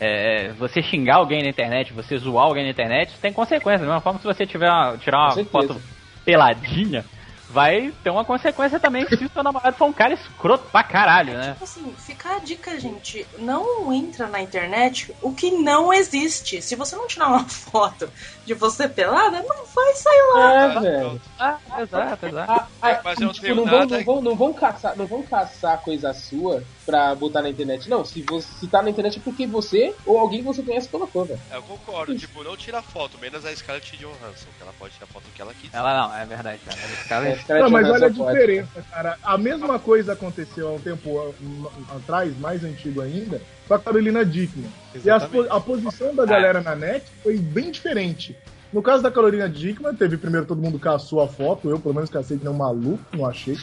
é, você xingar alguém na internet, você zoar alguém na internet, isso tem consequências. Da mesma forma que se você tiver uma- tirar uma foto peladinha, vai ter uma consequência também se o seu namorado for um cara escroto pra caralho, né? Tipo assim, fica a dica, gente. Não entra na internet o que não existe. Se você não tirar uma foto de você pelada, não vai sair lá. É, velho. Ah, exato, exato. Ah, ah, Mas eu não tipo, tenho não vão, nada- não, vão, não, vão caçar, não vão caçar coisa sua pra botar na internet. Não, se, você, se tá na internet é porque você ou alguém que você conhece colocou, velho. É, Eu concordo, tipo, não tira foto, menos a Scarlett Johansson, que ela pode tirar foto que ela quiser. Ela não, é verdade, cara. Esse cara É, Não, mas olha a pode. diferença, cara. A mesma coisa aconteceu há um tempo a- atrás, mais antigo ainda, com a Carolina Dickman. E po- a posição da galera na net foi bem diferente. No caso da Carolina Dickman, teve primeiro todo mundo caçou a foto, eu pelo menos cacei que nem um maluco, não achei.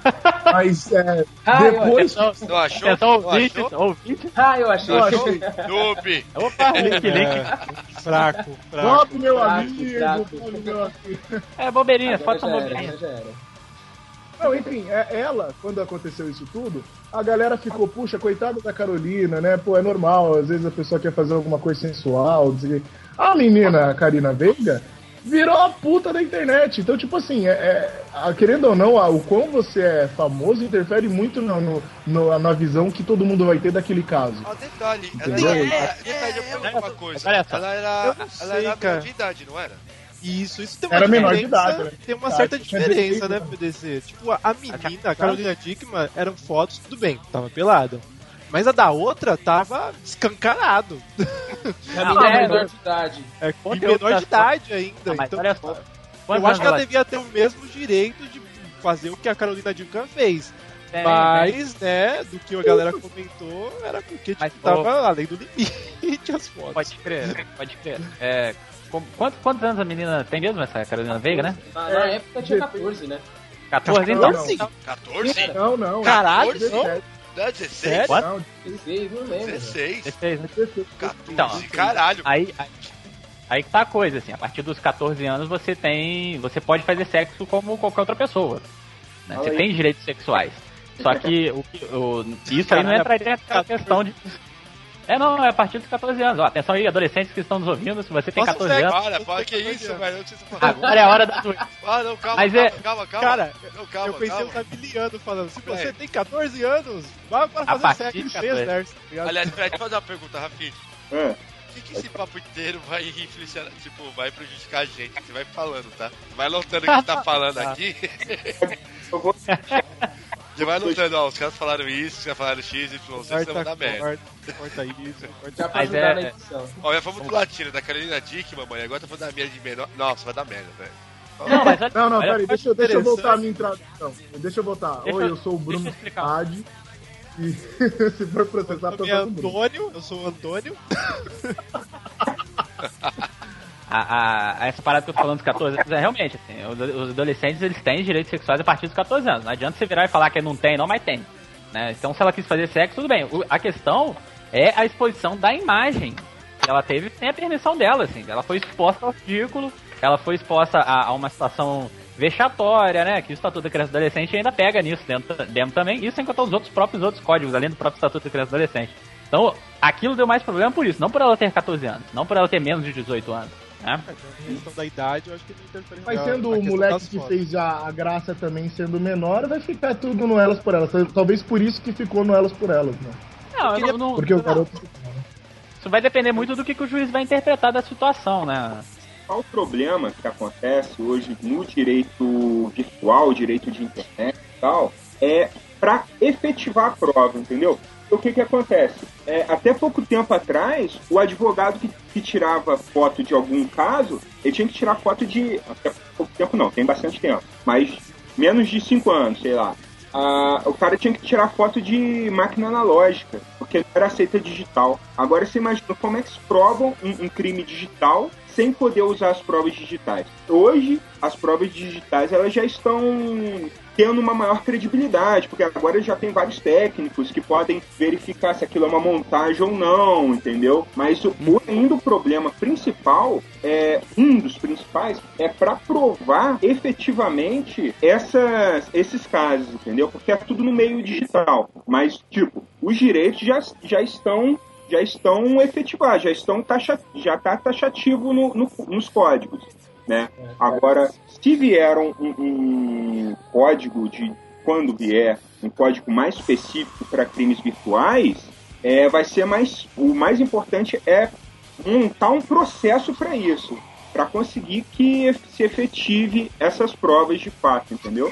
Mas é, Ah, eu depois. Não achou? Não ouvintes, achou? ouvintes. Ah, eu achei. Eu achei. Noob! Opa, link, link. É, fraco, fraco. Top, meu Fraco, amigo! fraco. top, meu amigo. É bobeirinha, fotos são bobeirinhas. já era. Não, enfim, é- ela, quando aconteceu isso tudo, a galera ficou, puxa, coitada da Carolina, né? Pô, é normal, às vezes a pessoa quer fazer alguma coisa sensual, não sei o quê. A menina, a Karina Veiga, virou a puta da internet. Então, tipo assim, é, é- a- querendo ou não, a- o quão você é famoso interfere muito no, no- no- na visão que todo mundo vai ter daquele caso. Ah, detalhe, ela Entendeu? é, eu pergunto uma coisa. Ela era, ela era de idade, não era? Isso, isso tem uma Era menor de diferença, idade, né? Tem uma Tá, certa diferença, 16, né? PDC? Tipo, a, a menina, a Carolina Dickman, eram fotos, tudo bem, tava pelada. Mas a da outra tava escancarado. A Não, menina é, é menor de idade. É, e Conteúdo menor de idade ainda. Mas então, olha só. eu Quantos acho que ela devia ter o mesmo direito de fazer o que a Carolina Dickman fez. tem, Mas, né, do que a galera comentou, era porque tipo, Mas, tava além do limite as fotos. Pode crer, pode crer. É, com- quantos, quantos anos a menina tem mesmo, essa Carolina Veiga, né? Na, na época tinha 14, né? 14, então? Não, Sim. 14? Não, não. Caralho, 17, Não, 16? Sério? não, 16, não lembro. velho. 16? 16, né? 16. 14, Então, caralho. Aí, aí, aí que tá a coisa, assim, a partir dos 14 anos você tem. Você pode fazer sexo como qualquer outra pessoa. né? Você aí. tem direitos sexuais. Só que o, o- isso aí não entraria naquela questão de. É, não, é a partir dos 14 anos. Ó, atenção aí, adolescentes que estão nos ouvindo, se você tem Nossa, 14 sexo. anos, Para, para, que isso, velho? Você falando. agora é a hora da. Ah, não, calma, Mas calma, é- calma, calma. Cara, não, calma, eu pensei calma. o Tabiliano falando, se você É. tem 14 anos, vai para A fazer partir sexo 14. exército, tá ligado? Aliás, Fred, fazer uma pergunta, Rafinha. É. Por que, que esse papo inteiro vai influenciar, tipo, vai prejudicar a gente? Você vai falando, tá? Vai anotando o que tá falando aqui. Eu vou Você vai anotando, ó, os caras falaram isso, os caras falaram X, Y, Z, você vai dar merda. corta, corta isso, corta Já pra Mas ajudar é- na edição. Ó, já fomos pro latino, da Carolina Dick, mamãe, agora tá falando da minha de menor. Nossa, vai dar merda, velho. Não, mas olha, Não, peraí, deixa, eu- deixa eu voltar a minha introdução. Deixa eu voltar. Deixa Oi, eu- sou o Bruno. Adi. E se for processar, é processa o Bruno. Antônio, eu sou o Antônio. a, a- essa parada que eu tô falando dos 14 anos, é realmente, assim, os, os adolescentes eles têm direitos sexuais a partir dos 14 anos. Não adianta você virar e falar que não tem, não, mas tem. Né? Então, se ela quis fazer sexo, tudo bem. O- a questão é a exposição da imagem que ela teve sem a permissão dela, assim. Ela foi exposta ao ridículo, ela foi exposta a, a uma situação vexatória, né? Que o Estatuto da Criança e do Adolescente ainda pega nisso dentro, dentro também. Isso sem contar os outros próprios outros códigos, além do próprio Estatuto da Criança e do Adolescente. Então, aquilo deu mais problema por isso, não por ela ter 14 anos, não por ela ter menos de 18 anos. Né? A questão da idade, eu acho que não interfere Mas sendo o moleque que fotos. fez a, a graça também sendo menor, vai ficar tudo no Elas por Elas. Talvez por isso que ficou no Elas por Elas, né? Não, eu não, Porque o não- garoto. Isso vai depender muito do que, que o juiz vai interpretar da situação, né? Qual o problema que acontece hoje no direito virtual, direito de internet e tal, é para efetivar a prova, entendeu? O que que acontece? É, até pouco tempo atrás, o advogado que, que tirava foto de algum caso, ele tinha que tirar foto de. Até pouco tempo não, tem bastante tempo, mas menos de cinco anos, sei lá. Ah, o cara tinha que tirar foto de máquina analógica, porque não era aceita digital. Agora você imagina como é que se provam um, um crime digital sem poder usar as provas digitais. Hoje, as provas digitais elas já estão tendo uma maior credibilidade, porque agora já tem vários técnicos que podem verificar se aquilo é uma montagem ou não, entendeu? Mas o, ainda o problema principal, é um dos principais, é para provar efetivamente essas, esses casos, entendeu? Porque é tudo no meio digital. Mas, tipo, os direitos já, já estão já estão efetivados, já estão taxa, já está taxativo no- no- nos códigos, né? Agora, se vier um, um- código de quando vier um código mais específico para crimes virtuais, é, vai ser mais o mais importante é montar um processo para isso, para conseguir que se efetive essas provas de fato, entendeu?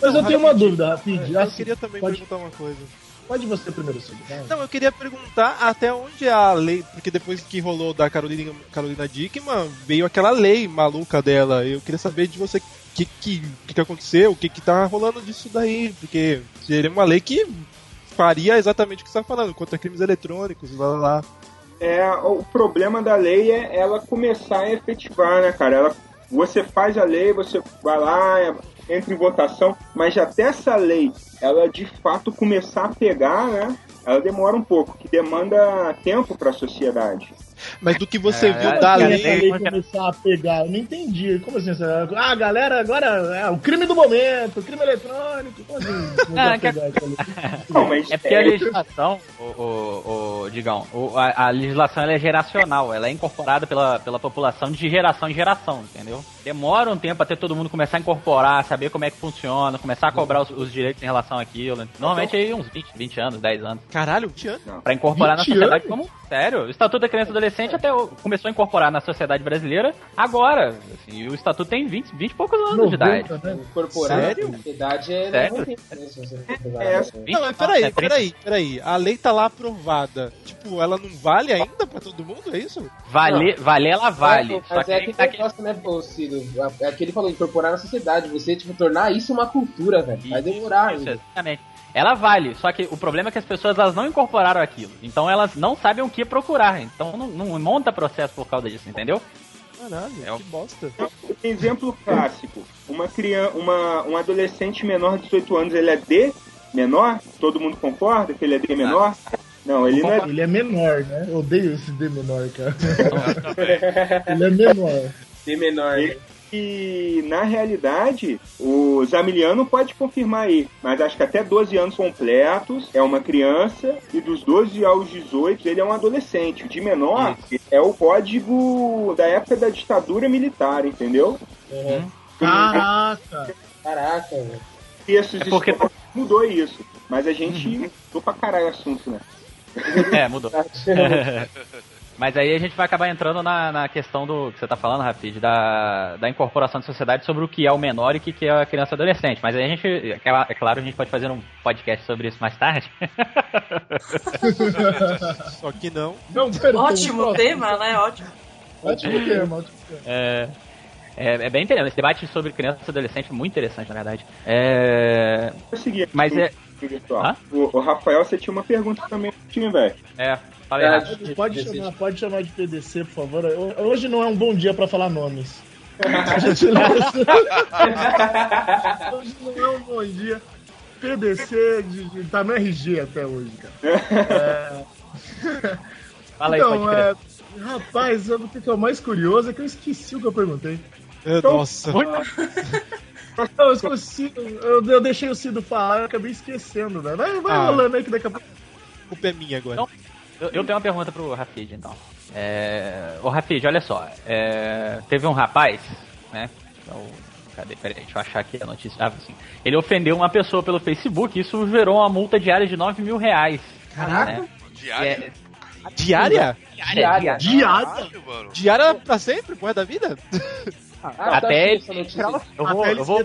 Mas eu tenho uma dúvida, rapidinho. Eu Assim, queria também pode, perguntar uma coisa. Pode você primeiro, Silvio. vai. Não, eu queria perguntar até onde a lei. Porque depois que rolou da Carolina, Carolina Dickman, veio aquela lei maluca dela. Eu queria saber de você o que, que, que, aconteceu, o que, que tá rolando disso daí. Porque seria uma lei que faria exatamente o que você tá falando, contra crimes eletrônicos, lá lá lá. É, o problema da lei é ela começar a efetivar, né, cara? Ela, você faz a lei, você vai lá, entra em votação, mas até essa lei, ela de fato começar a pegar, né? Ela demora um pouco, que demanda tempo para a sociedade. Mas do que você É, viu é, da lei. essa lei começar a pegar? Eu não entendi. Como assim? essa- Ah, galera, agora é o crime do momento, o crime eletrônico. Como assim? Ah, que-? Não, É porque a é, legislação, o, o, o Digão, o- a, a legislação ela é geracional, ela é incorporada pela, pela população de geração em geração, entendeu? Demora um tempo até todo mundo começar a incorporar, saber como é que funciona, começar a cobrar os, os direitos em relação àquilo. Normalmente aí uns 20, 20 anos, 10 anos. Caralho, tinha. Pra incorporar na 20 sociedade anos? como. Sério, o Estatuto da Criança e Adolescente até o- começou a incorporar na sociedade brasileira agora. Assim, e o Estatuto tem 20, 20 e poucos anos de idade. 90, né? Incorporar Sério? na sociedade é Sério? né, É? 20 Não, mas peraí, é 30. peraí, peraí. A lei tá lá aprovada. Tipo, ela não vale ainda pra todo mundo, é isso? Valer, valer ela vale. Mas só é que aquele aqui- negócio, né, ô Ciro? É que ele falou, incorporar na sociedade. Você, tipo, tornar isso uma cultura, velho. Vai demorar Isso, ainda. exatamente. Ela vale, só que o problema é que as pessoas elas não incorporaram aquilo. Então elas não sabem o que procurar. Então não, não monta processo por causa disso, entendeu? Caralho, É que bosta. exemplo clássico. Uma criança, uma, um adolescente menor de 18 anos, ele é D menor? Todo mundo concorda que ele é D menor? Não, ele não é Ele é menor, né? Eu odeio esse D menor, cara. Ele é menor. Ser menor, né? E na realidade, o Zamiliano pode confirmar aí, mas acho que até 12 anos completos é uma criança e dos 12 aos 18 ele é um adolescente. O de menor é o código da época da ditadura militar, entendeu? Caraca! Caraca, velho. Esses É porque- históricos mudou isso, mas a gente mudou pra caralho o assunto, né? É, mudou. Mas aí a gente vai acabar entrando na, na questão do que você tá falando, Rafid, da, da incorporação da sociedade sobre o que é o menor e o que é a criança adolescente. Mas aí a gente, é é claro, a gente pode fazer um podcast sobre isso mais tarde. Só que não. Não, perdão, Ótimo próximo. tema, né? Ótimo. Ótimo tema, ótimo tema. É, é, é bem interessante. Esse debate sobre criança e adolescente é muito interessante, na verdade. É, Vou seguir. Mas é-? O, o Rafael, você tinha uma pergunta também, tinha, velho. é, Fala aí, Rafa. Pode, pode chamar, pode chamar de PDC, por favor. Ho- Hoje não é um bom dia pra falar nomes. Hoje não é um bom dia. PDC de, de- tá no RG até hoje, cara. É, Fala aí, então, é, rapaz, o que é o mais curioso é que eu esqueci o que eu perguntei. É, Então- Nossa. Eu esqueci, eu, eu deixei o Cido falar e acabei esquecendo, né? Vai, vai Ah. rolando aí que daqui a pouco. A culpa é minha agora. Não. Eu, eu tenho uma pergunta pro Rafid, então. É... Ô, Rafid, olha só. É... Teve um rapaz, né? O... Cadê? Peraí, deixa eu achar aqui a notícia. Ah, assim. Ele ofendeu uma pessoa pelo Facebook e isso gerou uma multa diária de 9 mil reais. Caraca. Né? Diário? É, Diária? diária, diária. Diária? Diária pra sempre, por resto da vida? Ah, tá Até aqui ele. essa notícia. Eu vou, Até eu vou.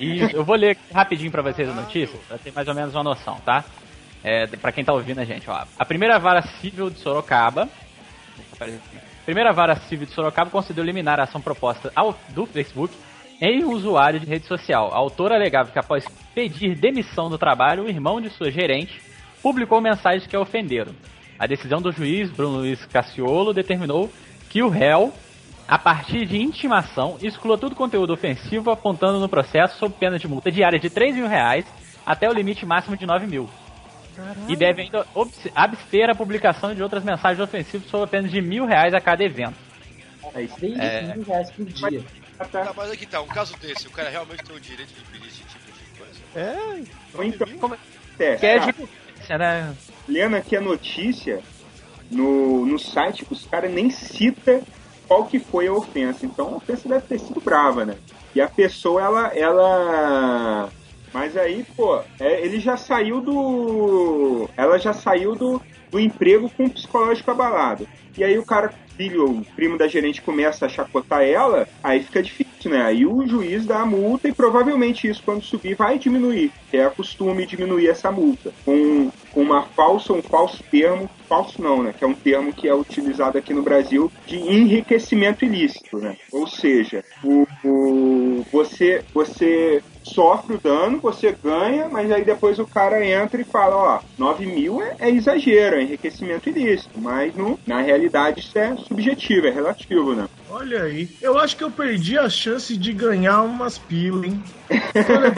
Isso, eu vou ler aqui rapidinho pra vocês a notícia, pra ter mais ou menos uma noção, tá? É, pra quem tá ouvindo a gente, ó. A primeira vara civil de Sorocaba. Primeira vara civil de Sorocaba concedeu liminar a ação proposta ao, do Facebook em usuário de rede social. A autora alegava que após pedir demissão do trabalho, o irmão de sua gerente publicou mensagens que a ofenderam. A decisão do juiz Bruno Luiz Cassiolo determinou que o réu a partir de intimação, exclua todo conteúdo ofensivo apontando no processo sob pena de multa diária de 3 mil reais até o limite máximo de 9 mil. E deve ainda abster a publicação de outras mensagens ofensivas sob a pena de mil reais a cada evento. É isso. 3 É. mil reais por dia. Tá, mas aqui tá, um caso desse, o cara realmente tem o direito de pedir esse tipo de coisa. É. Ou então, Como- é, Que é cara, de né? lendo aqui a notícia, no, no site, os caras nem cita qual que foi a ofensa. Então a ofensa deve ter sido brava, né? E a pessoa, ela. ela... Mas aí, pô, é, ele já saiu do. Ela já saiu do, do emprego com o psicológico abalado. E aí o cara, filho, o primo da gerente começa a chacotar ela, aí fica difícil, né? Aí o juiz dá a multa e provavelmente isso, quando subir, vai diminuir. É costume diminuir essa multa. Com, uma falsa, um falso termo, falso não, né? Que é um termo que é utilizado aqui no Brasil de enriquecimento ilícito, né? Ou seja, o, o- você, você sofre o dano, você ganha, mas aí depois o cara entra e fala, ó, 9 mil é, é exagero, é enriquecimento ilícito, mas no, na realidade isso é subjetivo, é relativo, né? Olha aí, eu acho que eu perdi a chance de ganhar umas pilas, hein?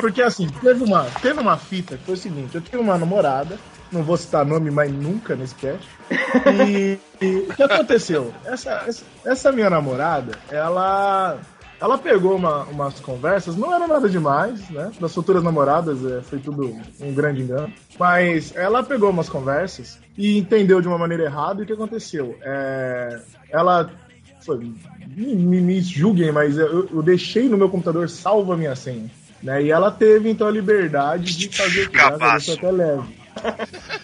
Porque assim, teve uma, teve uma fita que foi o seguinte: eu tinha uma namorada, não vou citar nome mais nunca nesse cast. E, e o que aconteceu? Essa, essa, essa minha namorada, ela. Ela pegou uma- umas conversas, não era nada demais, né? Das futuras namoradas é, foi tudo um grande engano. Mas ela pegou umas conversas e entendeu de uma maneira errada. E o que aconteceu? É, ela foi, me, me- me julguem, mas eu, eu deixei no meu computador salva a minha senha. Né? E ela teve então a liberdade de fazer o que ela até leve.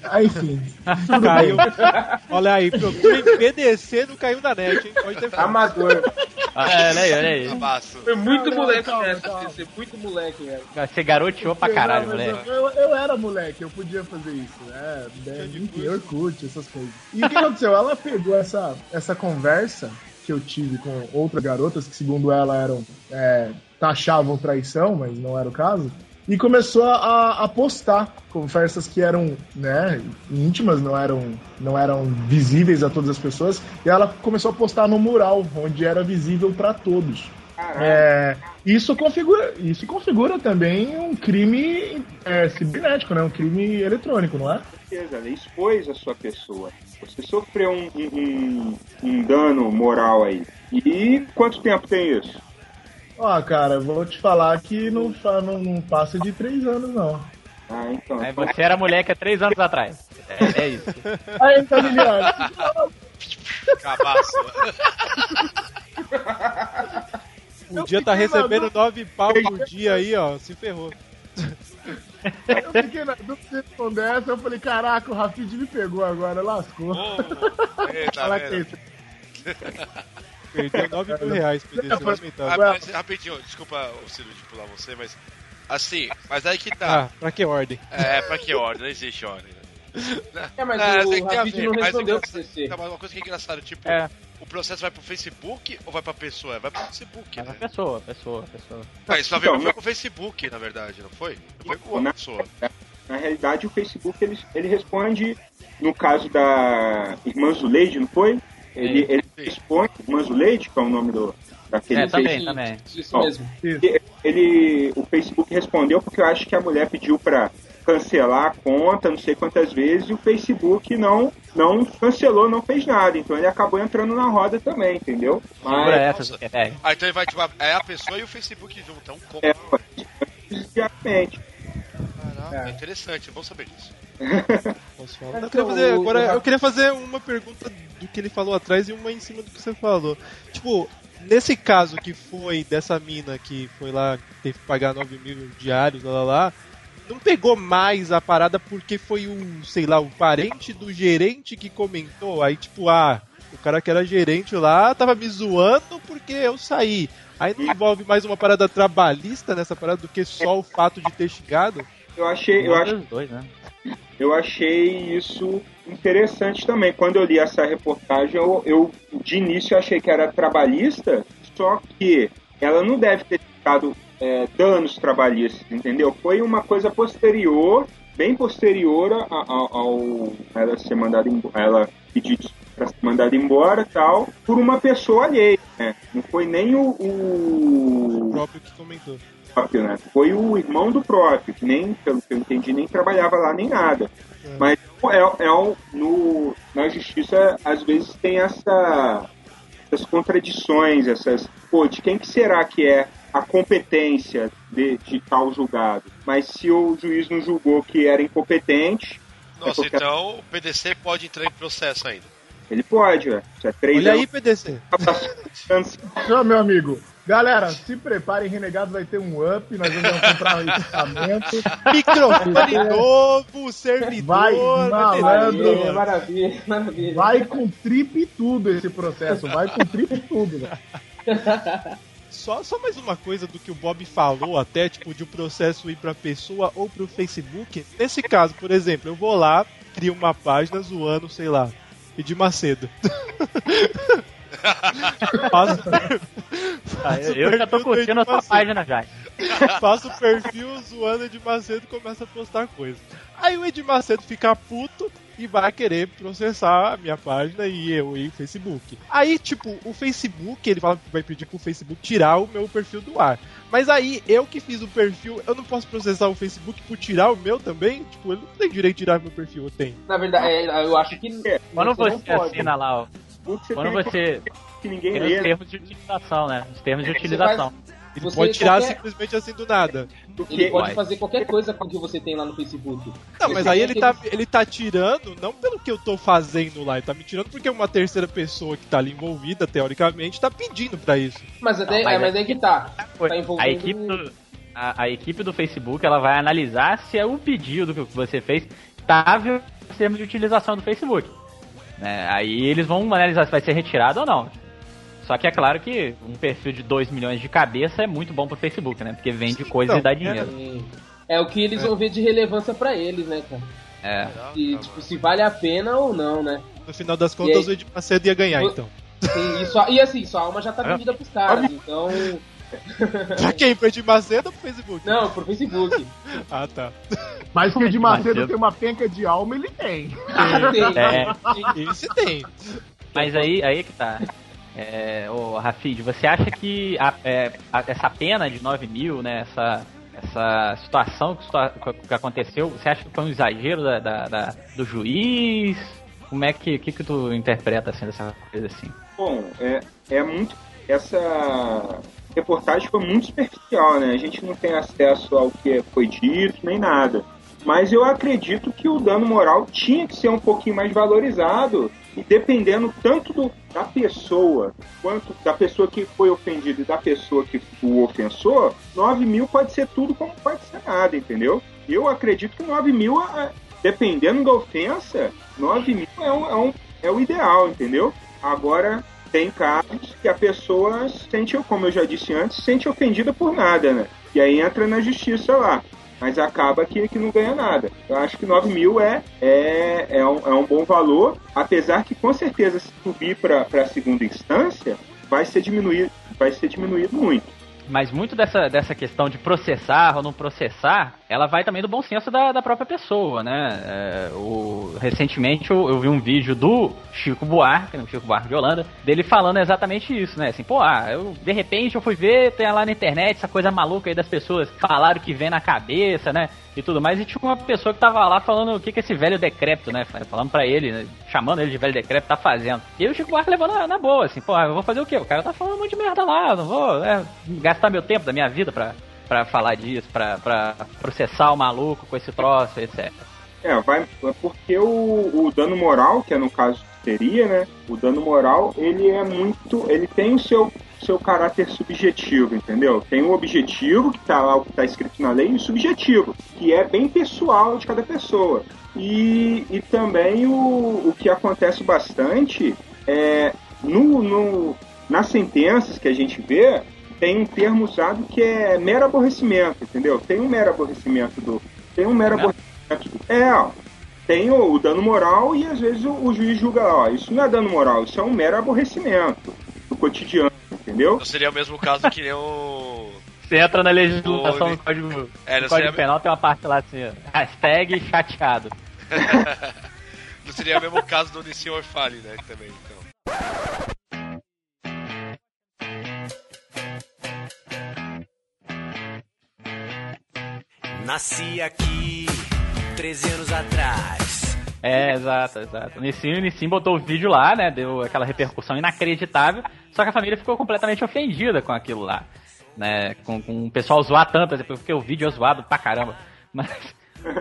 Ah, enfim, tudo Caiu. Olha aí, procura em PDC não caiu na net, hein? Pode ter Amador. Ah, olha aí, olha aí. Abaço. Foi muito Não, não, moleque calma, nessa, calma. você muito moleque, velho. Você garoteou pra caralho, Não, moleque. Eu, eu era moleque, eu podia fazer isso. É, né, enfim, Orkut, essas coisas. E o que aconteceu? Ela pegou essa, essa conversa que eu tive com outras garotas, que segundo ela eram. É, taxavam traição, mas não era o caso. E começou a, a postar conversas que eram né, íntimas, não eram, não eram visíveis a todas as pessoas. E ela começou a postar no mural, onde era visível para todos. É, isso configura, isso configura também um crime é, cibernético, né? Um crime eletrônico, não é? certeza, ela expôs a sua pessoa. Você sofreu um, um- um- um dano moral aí. E quanto tempo tem isso? Ó, cara, vou te falar que não, fa- não, não passa de três anos, não. Ah, então. Aí você era moleque há três anos atrás. É, é isso. Aí, familiar. Cabaço. Um dia tá recebendo nove pau por dia aí, ó. Se ferrou. eu fiquei na dúvida responder essa, eu falei, caraca, o Rafid me pegou agora, lascou. Ô, Eita, Fala que. Perdeu nove mil reais, mas, rapidinho, desculpa o Ciro de pular você, mas. Assim, mas aí que tá. Ah, pra que ordem? É, pra que ordem? Não existe ordem. É, mas Ah, o tem que ter a Rafid ver, não mas respondeu é pro CC. Tá, mas uma coisa que é engraçada, tipo, É. o processo vai pro Facebook ou vai pra pessoa? Vai pro Facebook, Mas a né? pessoa, pessoa, pessoa. Ah, isso Então, foi não- com o Facebook, na verdade, não foi? Não foi com a Na- pessoa. Na realidade, o Facebook ele, ele responde, no caso da irmã Zuleide, não foi? Ele, ele responde, irmã Zuleide, que é o nome do, daquele É, também, Facebook. também. Isso mesmo. ele- ele, o Facebook respondeu porque eu acho que a mulher pediu para cancelar a conta, não sei quantas vezes, e o Facebook não, não cancelou, não fez nada. Então ele acabou entrando na roda também, entendeu? Mas essa, Zuckerberg. Ah, então ele vai, tipo, é a pessoa e o Facebook junto, é um é, diariamente. Caraca, é interessante, é bom saber disso. Posso falar? Mas Eu queria o- fazer, agora, o- eu queria fazer uma pergunta do que ele falou atrás e uma em cima do que você falou. Tipo, nesse caso que foi dessa mina que foi lá, teve que pagar 9 mil diários, lá lá lá, não pegou mais a parada porque foi um, sei lá, um parente do gerente que comentou. Aí, tipo, ah, o cara que era gerente lá tava me zoando porque eu saí. Aí não envolve mais uma parada trabalhista nessa parada do que só o fato de ter xingado? Eu achei, eu, acho, dois, né? eu achei isso interessante também. Quando eu li essa reportagem, eu, eu de início achei que era trabalhista, só que ela não deve ter ficado é, danos trabalhistas, entendeu? Foi uma coisa posterior, bem posterior a- a- ao, ela ser mandada embora, ela pedir para ser mandada embora tal, por uma pessoa alheia, né? Não foi nem o- O o próprio que comentou. Próprio, né? Foi o irmão do próprio, que nem, pelo que eu entendi, nem trabalhava lá nem nada. Mas é, é um, no, na justiça, às vezes, tem essa, essas contradições, essas. Pô, de quem que será que é a competência de, de tal julgado? Mas se o juiz não julgou que era incompetente, Nossa, porque- então o PDC pode entrar em processo ainda. ele pode, ué. Isso é três Olha aí, anos. PDC. Então, meu amigo, galera, se preparem, Renegado vai ter um up, nós vamos comprar um equipamento. Microfone novo, servidor. Vai, malandro. maravilha, maravilha. Vai com trip e tudo esse processo, vai com trip e tudo. Só, só mais uma coisa do que o Bob falou, até, tipo, de o processo ir pra pessoa ou pro Facebook. Nesse caso, por exemplo, eu vou lá, crio uma página zoando, sei lá, Edir Macedo. Faço, Ah, eu, eu já tô curtindo a sua página já. faço o perfil zoando Edir Macedo e começo a postar coisa. Aí o Edir Macedo fica puto e vai querer processar a minha página e eu e o Facebook. Aí, tipo, o Facebook, ele fala que vai pedir pro Facebook tirar o meu perfil do ar. Mas aí, eu que fiz o perfil, eu não posso processar o Facebook por tirar o meu também? Tipo, ele não tem direito de tirar meu perfil, eu tenho. Na verdade, é, eu acho que. Quando não você pode. assina lá, ó, Você quando tem você. que ninguém Tem lê. os termos de utilização, né? Os termos de utilização. Ele Você pode tirar qualquer- simplesmente assim do nada. Porque Ele pode Vai. fazer qualquer coisa com o que você tem lá no Facebook. Não, mas aí ele tá, ele tá tirando, não pelo que eu tô fazendo lá, ele tá me tirando porque uma terceira pessoa que tá ali envolvida, teoricamente, tá pedindo pra isso. Mas até, Não, mas é, mas é- é que tá. Foi. Tá envolvendo- a, equipe do, a, a equipe do Facebook ela vai analisar se é o pedido que você fez tá violando os termos de utilização do Facebook. Né? Aí eles vão analisar se vai ser retirado ou não. Só que é claro que um perfil de 2 milhões de cabeça é muito bom pro Facebook, né? Porque vende coisa Então, e dá dinheiro. É o que eles vão ver de relevância pra eles, né, cara? É. E, tipo, se vale a pena ou não, né? No final das contas, aí? o Edir Macedo ia ganhar, então. Tem isso, e assim, sua alma já tá vendida pros caras, então. Pra quem? Pro Edir Macedo ou pro Facebook? Não, pro Facebook. Ah, tá. Mas que o de Macedo Macedo. tem uma penca de alma, ele tem. Tem. É. Esse tem. Mas aí, aí é que tá. É, ô, Rafid, você acha que a- é, a- essa pena de 9 mil, né, essa, essa situação que, que aconteceu, você acha que foi um exagero da, da- da- do juiz? Como é que, que, que tu interpreta assim, dessa coisa assim? Bom, é, é muito. Essa reportagem foi muito superficial, né? A gente não tem acesso ao que foi dito, nem nada. Mas eu acredito que o dano moral tinha que ser um pouquinho mais valorizado. E dependendo tanto do, da pessoa, quanto da pessoa que foi ofendida e da pessoa que o ofensor, 9 mil pode ser tudo como pode ser nada, entendeu? Eu acredito que 9 mil, dependendo da ofensa, 9 mil é, um, é, um, é o ideal, entendeu? Agora, tem casos que a pessoa se sente, como eu já disse antes, se sente ofendida por nada, né? E aí entra na justiça lá. Mas acaba que, que não ganha nada. Eu acho que 9 mil é, é, é, um, é um bom valor, apesar que com certeza se subir para a segunda instância, vai ser diminuído, vai ser diminuído muito. Mas muito dessa, dessa questão de processar ou não processar, ela vai também do bom senso da, da própria pessoa, né? É, o, recentemente eu, eu vi um vídeo do Chico Buarque, né, Chico Buarque de Holanda, dele falando exatamente isso, né? Assim, pô, ah, eu, de repente eu fui ver, tem lá na internet essa coisa maluca aí das pessoas falaram que vem na cabeça, né? E tudo mais, e tinha uma pessoa que tava lá falando o que, que esse velho decrépito, né? Falando pra ele, né, chamando ele de velho decrépito, tá fazendo. E o Chico Buarque levou na, na boa, assim, pô, eu vou fazer o quê? O cara tá falando um monte de merda lá, eu não vou né, gastar meu tempo da minha vida pra, pra falar disso, pra, pra processar o maluco com esse troço, etc. É, vai, é porque o, o dano moral, que é no caso seria, né? O dano moral, ele é muito. Ele tem o seu, seu caráter subjetivo, entendeu? Tem o objetivo, que tá lá, o que tá escrito na lei, e o subjetivo, que é bem pessoal de cada pessoa. E, e também o, o que acontece bastante é no, no, nas sentenças que a gente vê, tem um termo usado que é mero aborrecimento, entendeu? Tem um mero aborrecimento do. Tem um mero aborrecimento. É, ó, tem o, o dano moral e às vezes o, o juiz julga, ó, isso não é dano moral, isso é um mero aborrecimento do cotidiano, entendeu? Não seria o mesmo caso que nem o. Você entra na legislação do Código, É, do não Código seria- Penal, tem uma parte lá assim, ó, hashtag chateado. Não seria o mesmo caso do Nissin Orfale, né? Também, então. Nasci aqui 13 anos atrás. É, exato, exato. O Nissim, o Nissim botou o vídeo lá, né? Deu aquela repercussão inacreditável. Só que a família ficou completamente ofendida com aquilo lá. Né? Com, com o pessoal zoar tanto, porque o vídeo é zoado pra caramba. Mas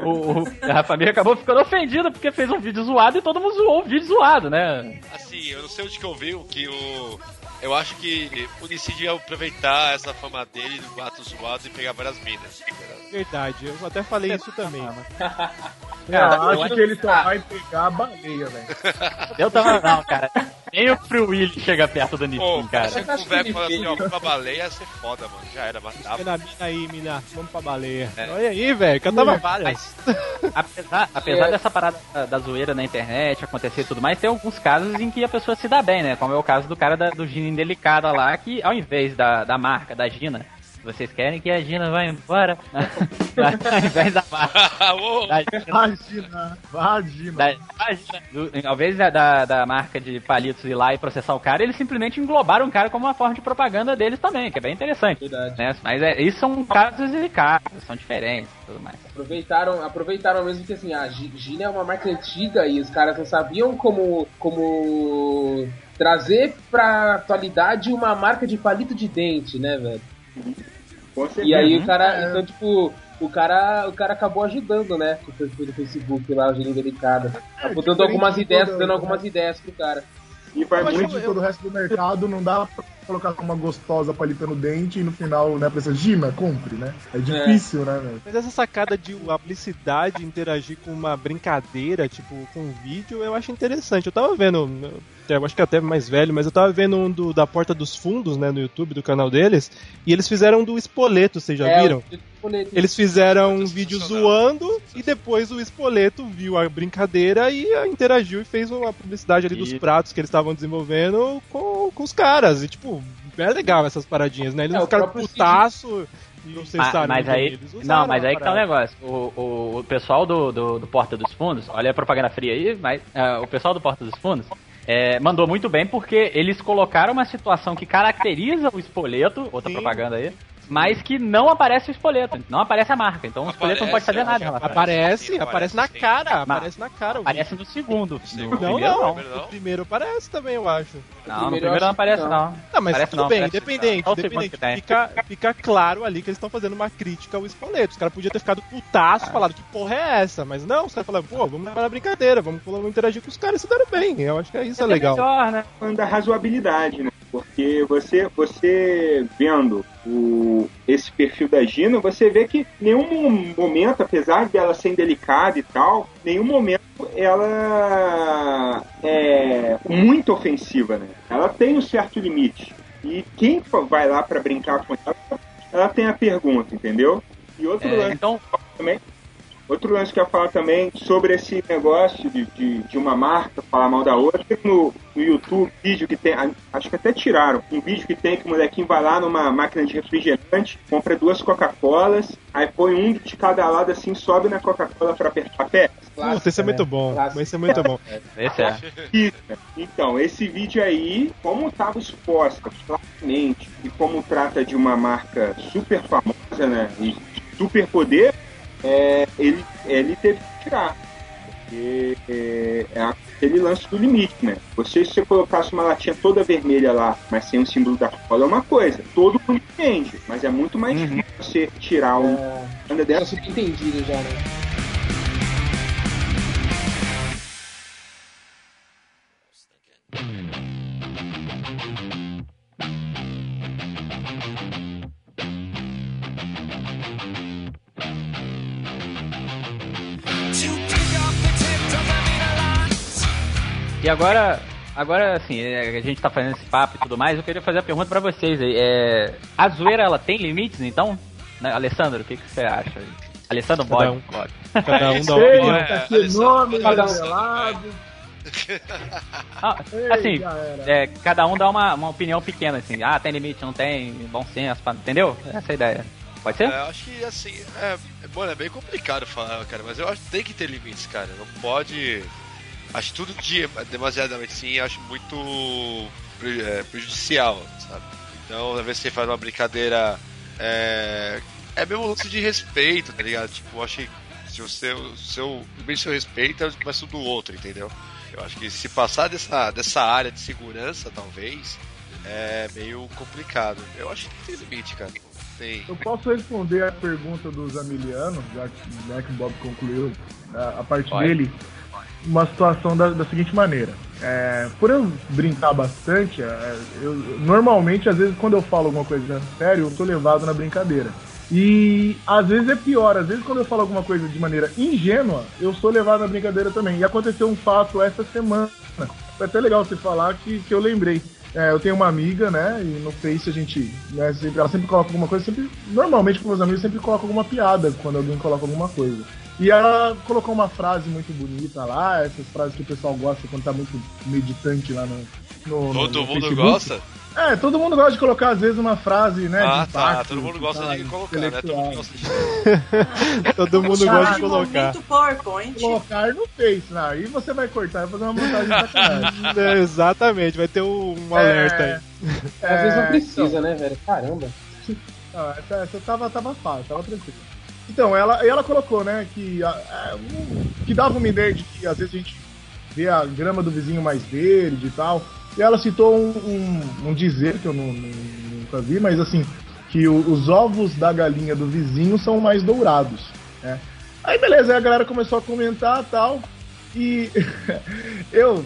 o, o- a família acabou ficando ofendida porque fez um vídeo zoado e todo mundo zoou o vídeo zoado, né? Assim, eu não sei onde que eu vi o que o. Eu acho que o Nissin devia aproveitar essa fama dele do ato zoado e pegar várias minas. Verdade, eu até falei isso também. Cara, eu eu acho que ele só vai pegar a baleia, velho. Eu tava não, cara. Nem o Free Willy chega perto do Pô, Nissim, cara. com o velho falando assim, ó, pra baleia ia ser foda, mano. Já era, matava. Na mina aí, mina. Vamos pra baleia. É. Olha aí, velho. Cantava várias. Apesar, apesar É. dessa parada da, da zoeira na internet acontecer e tudo mais, tem alguns casos em que a pessoa se dá bem, né? Como é o caso do cara da, do Gina Indelicada lá, que ao invés da, da marca, da Gina, vocês querem que a Gina vá embora? ao invés da marca. Uou. da Gina, Vagina, vagina. da, da Gina, do- ao invés da, da, da marca de palitos ir lá e processar o cara, eles simplesmente englobaram o cara como uma forma de propaganda deles também, que é bem interessante. Verdade. Né? Mas é, isso são casos e casos, são diferentes e tudo mais. Aproveitaram, aproveitaram mesmo que assim, a Gi- Gina é uma marca antiga e os caras não sabiam como, como trazer pra atualidade uma marca de palito de dente, né, velho? E aí o cara, É. então tipo, o cara, o cara acabou ajudando, né, com o perfil do Facebook lá, o Gina Delicada. Acabou dando diferente algumas de ideias, dando algumas ideias pro cara. E acho muito todo o resto do mercado não dá pra colocar uma gostosa palitando o dente e no final, né, pra Gina, compre, né? É difícil, né, velho? Mas essa sacada de a publicidade interagir com uma brincadeira, tipo, com um vídeo, eu acho interessante. Eu tava vendo, eu acho que até mais velho, mas eu tava vendo um do, da Porta dos Fundos, né, no YouTube, do canal deles, e eles fizeram um do Espoleto, vocês já É, viram? Eles fizeram um vídeo zoando e depois o Espoleto viu a brincadeira e interagiu e fez uma publicidade ali dos E- pratos que eles estavam desenvolvendo com, com os caras. E tipo, é legal essas paradinhas, né? Eles É, não ficaram putaço e não Ma- cessaram. mas ninguém. aí, não, mas aí que tá o negócio. O, o, o pessoal do, do, do Porta dos Fundos, olha a propaganda fria aí, mas ah, o pessoal do Porta dos Fundos é, mandou muito bem porque eles colocaram uma situação que caracteriza o espoleto, outra Sim. propaganda aí, mas que não aparece o espoleto, não aparece a marca. Então o espoleto não pode Aparece, fazer nada em eu relação a isso. Aparece, aparece na aparece, sim. cara, aparece na cara. o Aparece no segundo. No Não, primeiro, não, primeiro não. O primeiro aparece também, eu acho. Não, no primeiro primeiro não aparece, que não. Não, mas Parece tudo não, bem, independente, o independente. Fica, fica claro ali que eles estão fazendo uma crítica ao espoleto. Os caras podiam ter ficado putaço, falado que porra é essa, mas não, os caras falaram, pô, vamos levar na brincadeira, vamos, vamos interagir com os caras e se deram bem. Eu acho que é isso é Até legal. melhor, né? da razoabilidade, né? Porque você, você vendo o, esse perfil da Gina, você vê que nenhum momento, apesar dela ser delicada e tal, nenhum momento ela é muito ofensiva, né? Ela tem um certo limite. E quem vai lá pra brincar com ela, ela tem a pergunta, entendeu? E outro É, lance então, também. Outro lance que eu ia falar também sobre esse negócio de, de, de uma marca falar mal da outra. Tem No, no YouTube, vídeo que tem, acho que até tiraram, um vídeo que tem que o molequinho vai lá numa máquina de refrigerante, compra duas Coca-Colas, aí põe um de cada lado assim, sobe na Coca-Cola pra apertar pé. Puta, esse é muito bom. Esse é muito bom. Esse é. Então, esse vídeo aí, como estava exposta claramente e como trata de uma marca super famosa, né? E super poder, é, ele, ele teve que tirar. Porque é, é aquele lance do limite, né? Você, se você colocasse uma latinha toda vermelha lá, mas sem o símbolo da cola, é uma coisa. Todo mundo entende, mas é muito mais difícil você tirar um. É... Tá subentendido já, né? E agora, agora assim, é, a gente tá fazendo esse papo e tudo mais, eu queria fazer a pergunta pra vocês aí. É, a zoeira, ela tem limites, então? Né, Alessandro, o que, que você acha? aí? Alessandro Cada pode, um. pode. Cada um dá uma Eita, opinião. que nome Cada um- revelado. Ah, assim, é, cada um dá uma, uma opinião pequena, assim. Ah, tem limite, não tem, bom senso, entendeu? Essa é a ideia. Pode ser? É, eu acho que assim, é, é, mano, é bem complicado falar, cara, mas eu acho que tem que ter limites, cara. Não pode. Acho tudo de, demasiadamente sim, acho muito é, prejudicial, sabe? Então, às vezes você faz uma brincadeira. É, é mesmo lance de respeito, tá ligado? Tipo, eu acho que se o seu, seu, o seu respeito é o começo do outro, entendeu? Eu acho que se passar dessa, dessa área de segurança, talvez, é meio complicado. Eu acho que tem limite, cara. Tem. Eu posso responder a pergunta do Zamiliano, já que, né, que o Bob concluiu a, a parte Pode. dele, uma situação da, da seguinte maneira. É, por eu brincar bastante, é, eu, normalmente, às vezes, quando eu falo alguma coisa sério, eu sou levado na brincadeira. E às vezes é pior, às vezes quando eu falo alguma coisa de maneira ingênua, eu sou levado na brincadeira também. E aconteceu um fato essa semana. Foi até legal você falar que, que eu lembrei. É, eu tenho uma amiga, né? E no Face a gente. Né, sempre, ela sempre coloca alguma coisa, sempre. Normalmente com meus amigos sempre coloca alguma piada quando alguém coloca alguma coisa. E ela colocou uma frase muito bonita lá, essas frases que o pessoal gosta quando tá muito meditante lá no. no- Todo no mundo Facebook. gosta? É, todo mundo gosta de colocar às vezes uma frase, né? Ah, de tá. impacto, Todo mundo gosta de colocar, né? Todo mundo gosta de. Todo mundo Chama gosta de colocar. PowerPoint. Colocar no Face, né? Aí você vai cortar e fazer uma montagem sacanagem. É, exatamente, vai ter um, um alerta aí. Às vezes não É, precisa, então. né, velho? Caramba. Não, essa, essa tava, tava fácil, tava tranquilo. Então, ela, ela colocou, né, que, a- um- que dava uma ideia de que às vezes a gente vê a grama do vizinho mais verde e tal. E ela citou um, um- um dizer que eu não, não- nunca vi, mas assim, que o- os ovos da galinha do vizinho são mais dourados, né? Aí beleza, aí a galera começou a comentar e tal. E eu,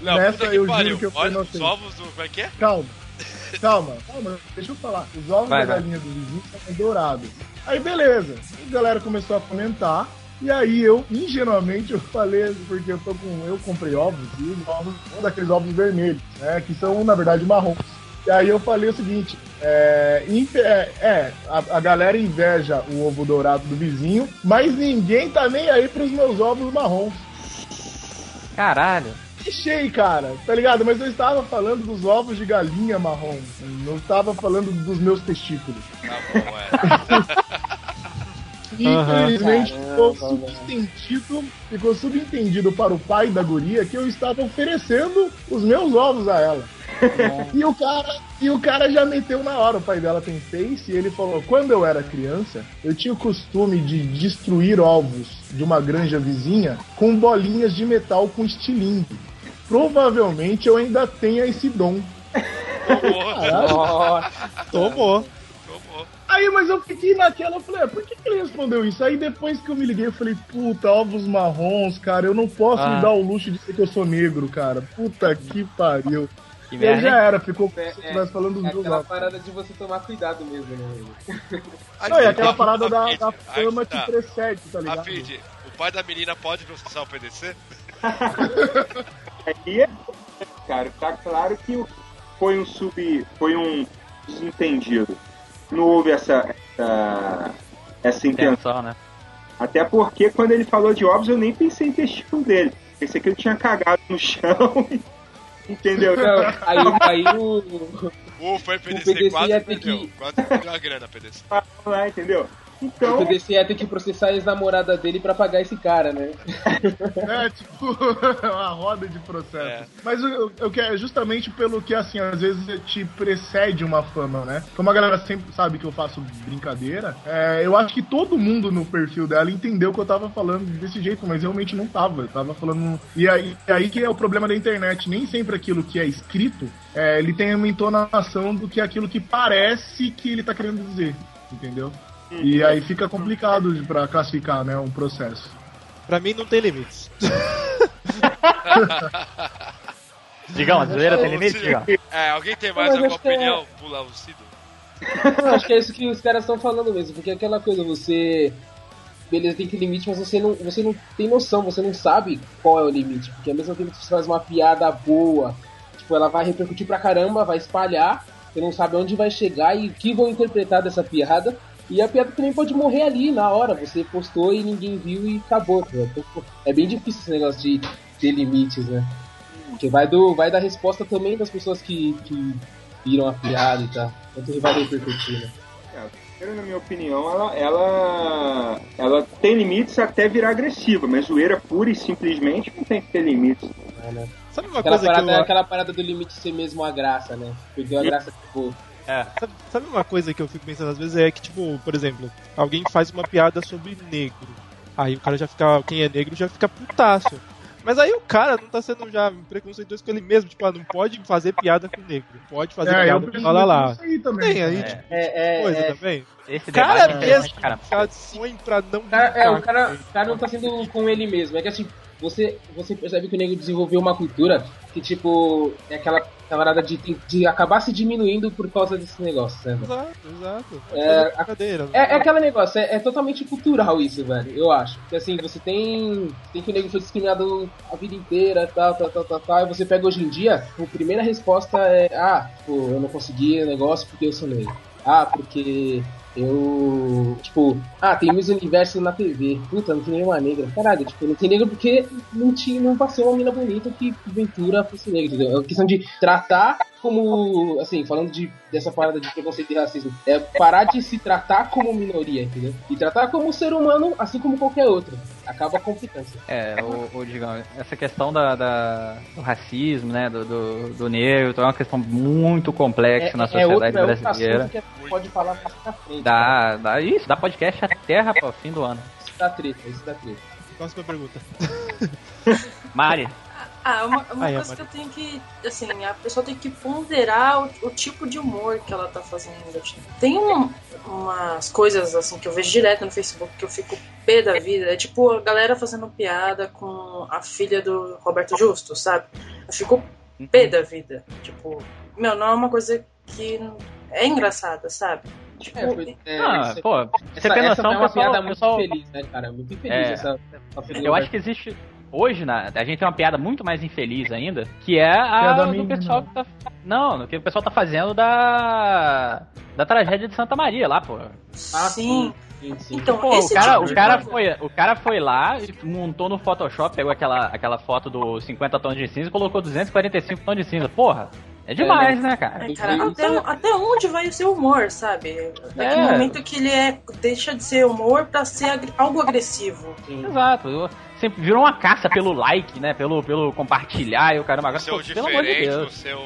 Não, nessa eu pariu. juro que eu fui Olha os ovos do. Como é que é? Calma. Calma, calma, deixa eu falar. Os ovos Vai, da vai. galinha do vizinho são dourados. Aí beleza. A galera começou a comentar. E aí eu, ingenuamente, eu falei, porque eu tô com. Eu comprei ovos e os ovos, um daqueles ovos vermelhos, né? Que são, na verdade, marrons. E aí eu falei o seguinte, é, é, é, a, a galera inveja o ovo dourado do vizinho, mas ninguém tá nem aí pros meus ovos marrons. Caralho. Achei, cara, tá ligado? Mas eu estava falando dos ovos de galinha marrom. Não estava falando dos meus testículos. Tá bom, é. E, infelizmente ficou subentendido, ficou subentendido para o pai da guria que eu estava oferecendo os meus ovos a ela. E o cara, e o cara já meteu na hora. O pai dela tem face e ele falou: quando eu era criança, eu tinha o costume de destruir ovos de uma granja vizinha com bolinhas de metal com estilingue. Provavelmente eu ainda tenha esse dom. Tomou, Caralho. Tomou. tomou. Aí, mas eu fiquei naquela, eu falei, ah, por que, que ele respondeu isso? Aí depois que eu me liguei, eu falei, puta, ovos marrons, cara, eu não posso Ah. me dar o luxo de dizer que eu sou negro, cara. Puta que pariu. Que E aí merda. já era, ficou como É, se eu é, estivesse falando É aquela ovos. parada de você tomar cuidado mesmo, né? Aí, Não, é aquela tá, parada da, da fama tá. que precede, tá ligado? Afid, o pai da menina pode processar o PDC? Aí é, cara, tá claro que foi um sub. foi um desentendido. Não houve essa. essa, essa intenção. Intenção, né? Até porque quando ele falou de ovos, eu nem pensei em testículo dele. Pensei que ele tinha cagado no chão. Entendeu? Não, aí, aí o. Ufa, O PDC, PDC quase ia ter perdeu. que- Quase perdeu a grana, PDC. lá, entendeu? O Então, PDC ia ter que processar a ex-namorada dele pra pagar esse cara, né? É, tipo, uma roda de processo. É. Mas eu, eu quero justamente pelo que, assim, às vezes te precede uma fama, né? Como a galera sempre sabe que eu faço brincadeira, é, eu acho que todo mundo no perfil dela entendeu que eu tava falando desse jeito, mas realmente não tava. Eu tava falando. E aí, e aí que é o problema da internet. Nem sempre aquilo que é escrito, é, ele tem uma entonação do que aquilo que parece que ele tá querendo dizer. Entendeu? E aí fica complicado pra classificar, né, um processo. Pra mim não tem limites. Digão, a zoeira tem limite, Digão? É, alguém tem mais alguma é- opinião? Pula o Cido. Acho que é isso que os caras estão falando mesmo, porque é aquela coisa, você. Beleza, tem que limite, mas você não, você não tem noção, você não sabe qual é o limite. Porque ao mesmo tempo que você faz uma piada boa, tipo, ela vai repercutir pra caramba, vai espalhar, você não sabe onde vai chegar e o que vão interpretar dessa piada. E a piada também pode morrer ali na hora, você postou e ninguém viu e acabou. Então, É bem difícil esse negócio de ter limites, né? Porque vai, do, vai da resposta também das pessoas que, que viram a piada e tal. Quanto que vai repercutir, né? na minha opinião, ela, ela, ela tem limites até virar agressiva, mas zoeira pura e simplesmente não tem que ter limites. Sabe uma Aquela coisa que parada, eu... aquela parada do limite ser mesmo a graça, né? Perdeu a graça tipo. Sabe, sabe uma coisa que eu fico pensando às vezes é que, tipo, por exemplo, alguém faz uma piada sobre negro. Aí o cara já fica. Quem é negro já fica putaço. Mas aí o cara não tá sendo já preconceituoso com ele mesmo, tipo, ah, não pode fazer piada com negro. Pode fazer É, piada com lá também. Tem aí, É. tipo, É, é, coisa é. também. Esse Cara debate é mesmo, cara. põe pra não. Cara, é, o cara, cara não tá sendo com ele mesmo. É que assim, você, você percebe que o nego desenvolveu uma cultura que, tipo, é aquela camarada de, de acabar se diminuindo por causa desse negócio, sabe? Exato, exato. É, brincadeira. É, é aquele negócio, é, é totalmente cultural isso, velho, eu acho. Porque assim, você tem. Tem que o nego foi discriminado a vida inteira, tal, tal, tal, tal, tal. E você pega hoje em dia, a primeira resposta é, ah, tipo, eu não consegui o negócio porque eu sou negro. Ah, porque eu. Tipo, ah, tem Miss Universo na TV. Puta, não tem nenhuma negra. Caralho, tipo, não tem negro porque não, tinha, não passou uma mina bonita que porventura fosse negra? É uma questão de tratar como. Assim, falando de, dessa parada de preconceito e racismo. É parar de se tratar como minoria, entendeu? E tratar como ser humano, assim como qualquer outro. Acaba complicando. É, o, o Digão, essa questão da, da- do racismo, né, do, do, do negro, é uma questão muito complexa na é sociedade outro, é outro brasileira. assunto que a gente pode falar mais pra frente. Dá, dá isso, dá podcast até, rapaz, fim do ano. Isso dá treta, isso dá treta. Próxima pergunta. Mari, Ah, uma, uma é, coisa que eu tenho que. Assim, a pessoa tem que ponderar o, o tipo de humor que ela tá fazendo. Tem um- umas coisas assim que eu vejo direto no Facebook que eu fico pé da vida. É tipo a galera fazendo piada com a filha do Roberto Justo, sabe? Eu fico pé da vida. Tipo, meu, não é uma coisa que é engraçada, sabe? Tipo, É, foi- é, ah, essa- pô, você essa, tem essa noção, é uma pessoal, piada muito pessoal, infeliz, né, cara? Muito infeliz É. essa, essa eu acho que existe hoje na, a gente tem uma piada muito mais infeliz ainda, que é a Piada do pessoal que tá não, que o pessoal tá fazendo da da tragédia de Santa Maria lá, pô. Ah, sim. Sim, sim. Então, Pô, esse o cara, tipo o cara coisa- foi, o cara foi lá, e montou no Photoshop, pegou aquela, aquela foto do 50 tons de cinza e colocou 245 tons de cinza. Porra, é demais, né, cara? Ai, cara, até, até onde vai o seu humor, sabe? Naquele É. momento que ele é deixa de ser humor pra ser algo agressivo. Exato. Sempre virou uma caça pelo like, né? Pelo, pelo compartilhar e o caramba. Agora, Seu pô, pelo amor de Deus. o seu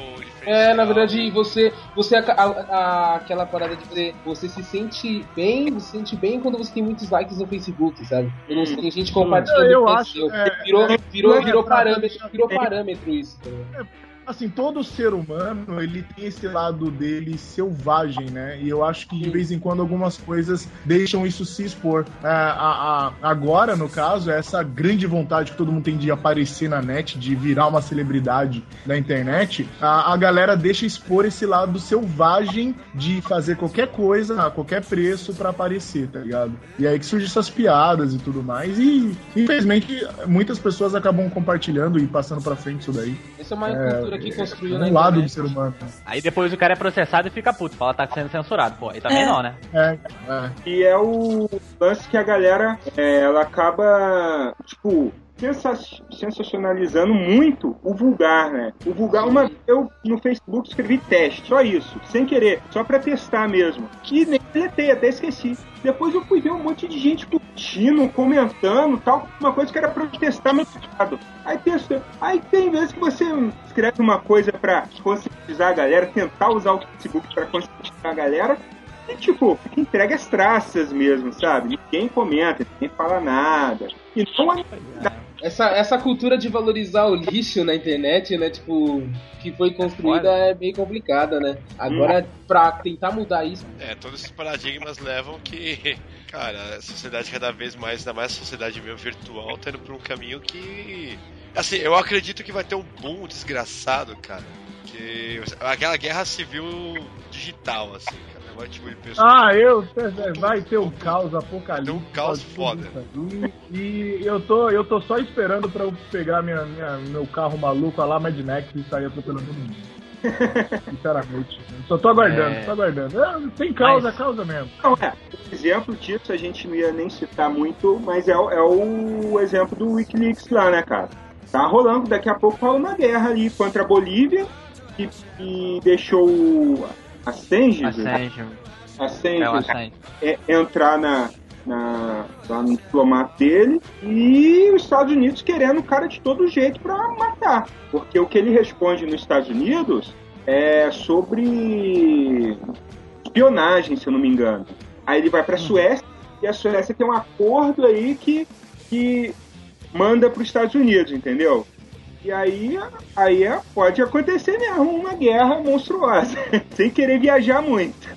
É, na verdade, você, você a- a- a- aquela parada de você, você se sente bem, você se sente bem quando você tem muitos likes no Facebook, sabe? Quando você tem gente compartilhando Eu o que é acho, é, virou, é, virou, é, virou pra- parâmetro, virou parâmetro isso. tá ligado? Assim, todo ser humano, ele tem esse lado dele selvagem, né? E eu acho que de vez em quando algumas coisas deixam isso se expor. É, a- a- agora, no caso, essa grande vontade que todo mundo tem de aparecer na net, de virar uma celebridade na internet, a, a galera deixa expor esse lado selvagem de fazer qualquer coisa a qualquer preço pra aparecer, tá ligado? E aí que surgem essas piadas e tudo mais. E, infelizmente, muitas pessoas acabam compartilhando e passando pra frente isso daí. Essa é uma É. cultura cultura que construiu na Um lado do ser humano. Aí depois o cara é processado e fica puto, fala tá sendo censurado. Pô, aí também É. não, né? É, E é o lance que a galera é, ela acaba, tipo, sensacionalizando muito o vulgar, né? O vulgar, uma eu no Facebook escrevi teste, só isso, sem querer, só pra testar mesmo. E nem deletei, até esqueci. Depois eu fui ver um monte de gente curtindo, comentando, tal, uma coisa que era pra eu testar meu teclado. Aí testa, aí tem vezes que você escreve uma coisa pra conscientizar a galera, tentar usar o Facebook pra conscientizar a galera, e, tipo, fica entregue as traças mesmo, sabe? Ninguém comenta, ninguém fala nada. E não é Essa, essa cultura de valorizar o lixo na internet, né? Tipo, que foi construída é bem complicada, né? Agora, pra tentar mudar isso, É, todos esses paradigmas levam que, cara, a sociedade cada vez mais, ainda mais a sociedade meio virtual, tá indo por um caminho que. Assim, eu acredito que vai ter um boom desgraçado, cara. Que. Aquela guerra civil digital, assim, cara. Pessoas. Ah, eu vai ter um caos apocalíptico. Tem um caos foda. E eu tô, eu tô só esperando pra eu pegar minha, minha- meu carro maluco lá, Mad Max, e sair atropelando todo mundo. Sinceramente. Eu Só tô aguardando, É. tô aguardando. É, tem causa, Mas- causa mesmo. Não, é. Um exemplo disso a gente não ia nem citar muito, mas é, o- é o exemplo do Wikileaks lá, né, cara? Tá rolando, daqui a pouco rola uma guerra ali contra a Bolívia, que, que deixou Assange. Assange, É é, entrar na, na, lá no diplomata dele e os Estados Unidos querendo o cara de todo jeito pra matar. Porque o que ele responde nos Estados Unidos é sobre espionagem, se eu não me engano. Aí ele vai pra Suécia e a Suécia tem um acordo aí que, que manda para os Estados Unidos, entendeu? E aí, aí é- pode acontecer mesmo uma guerra monstruosa, sem querer viajar muito.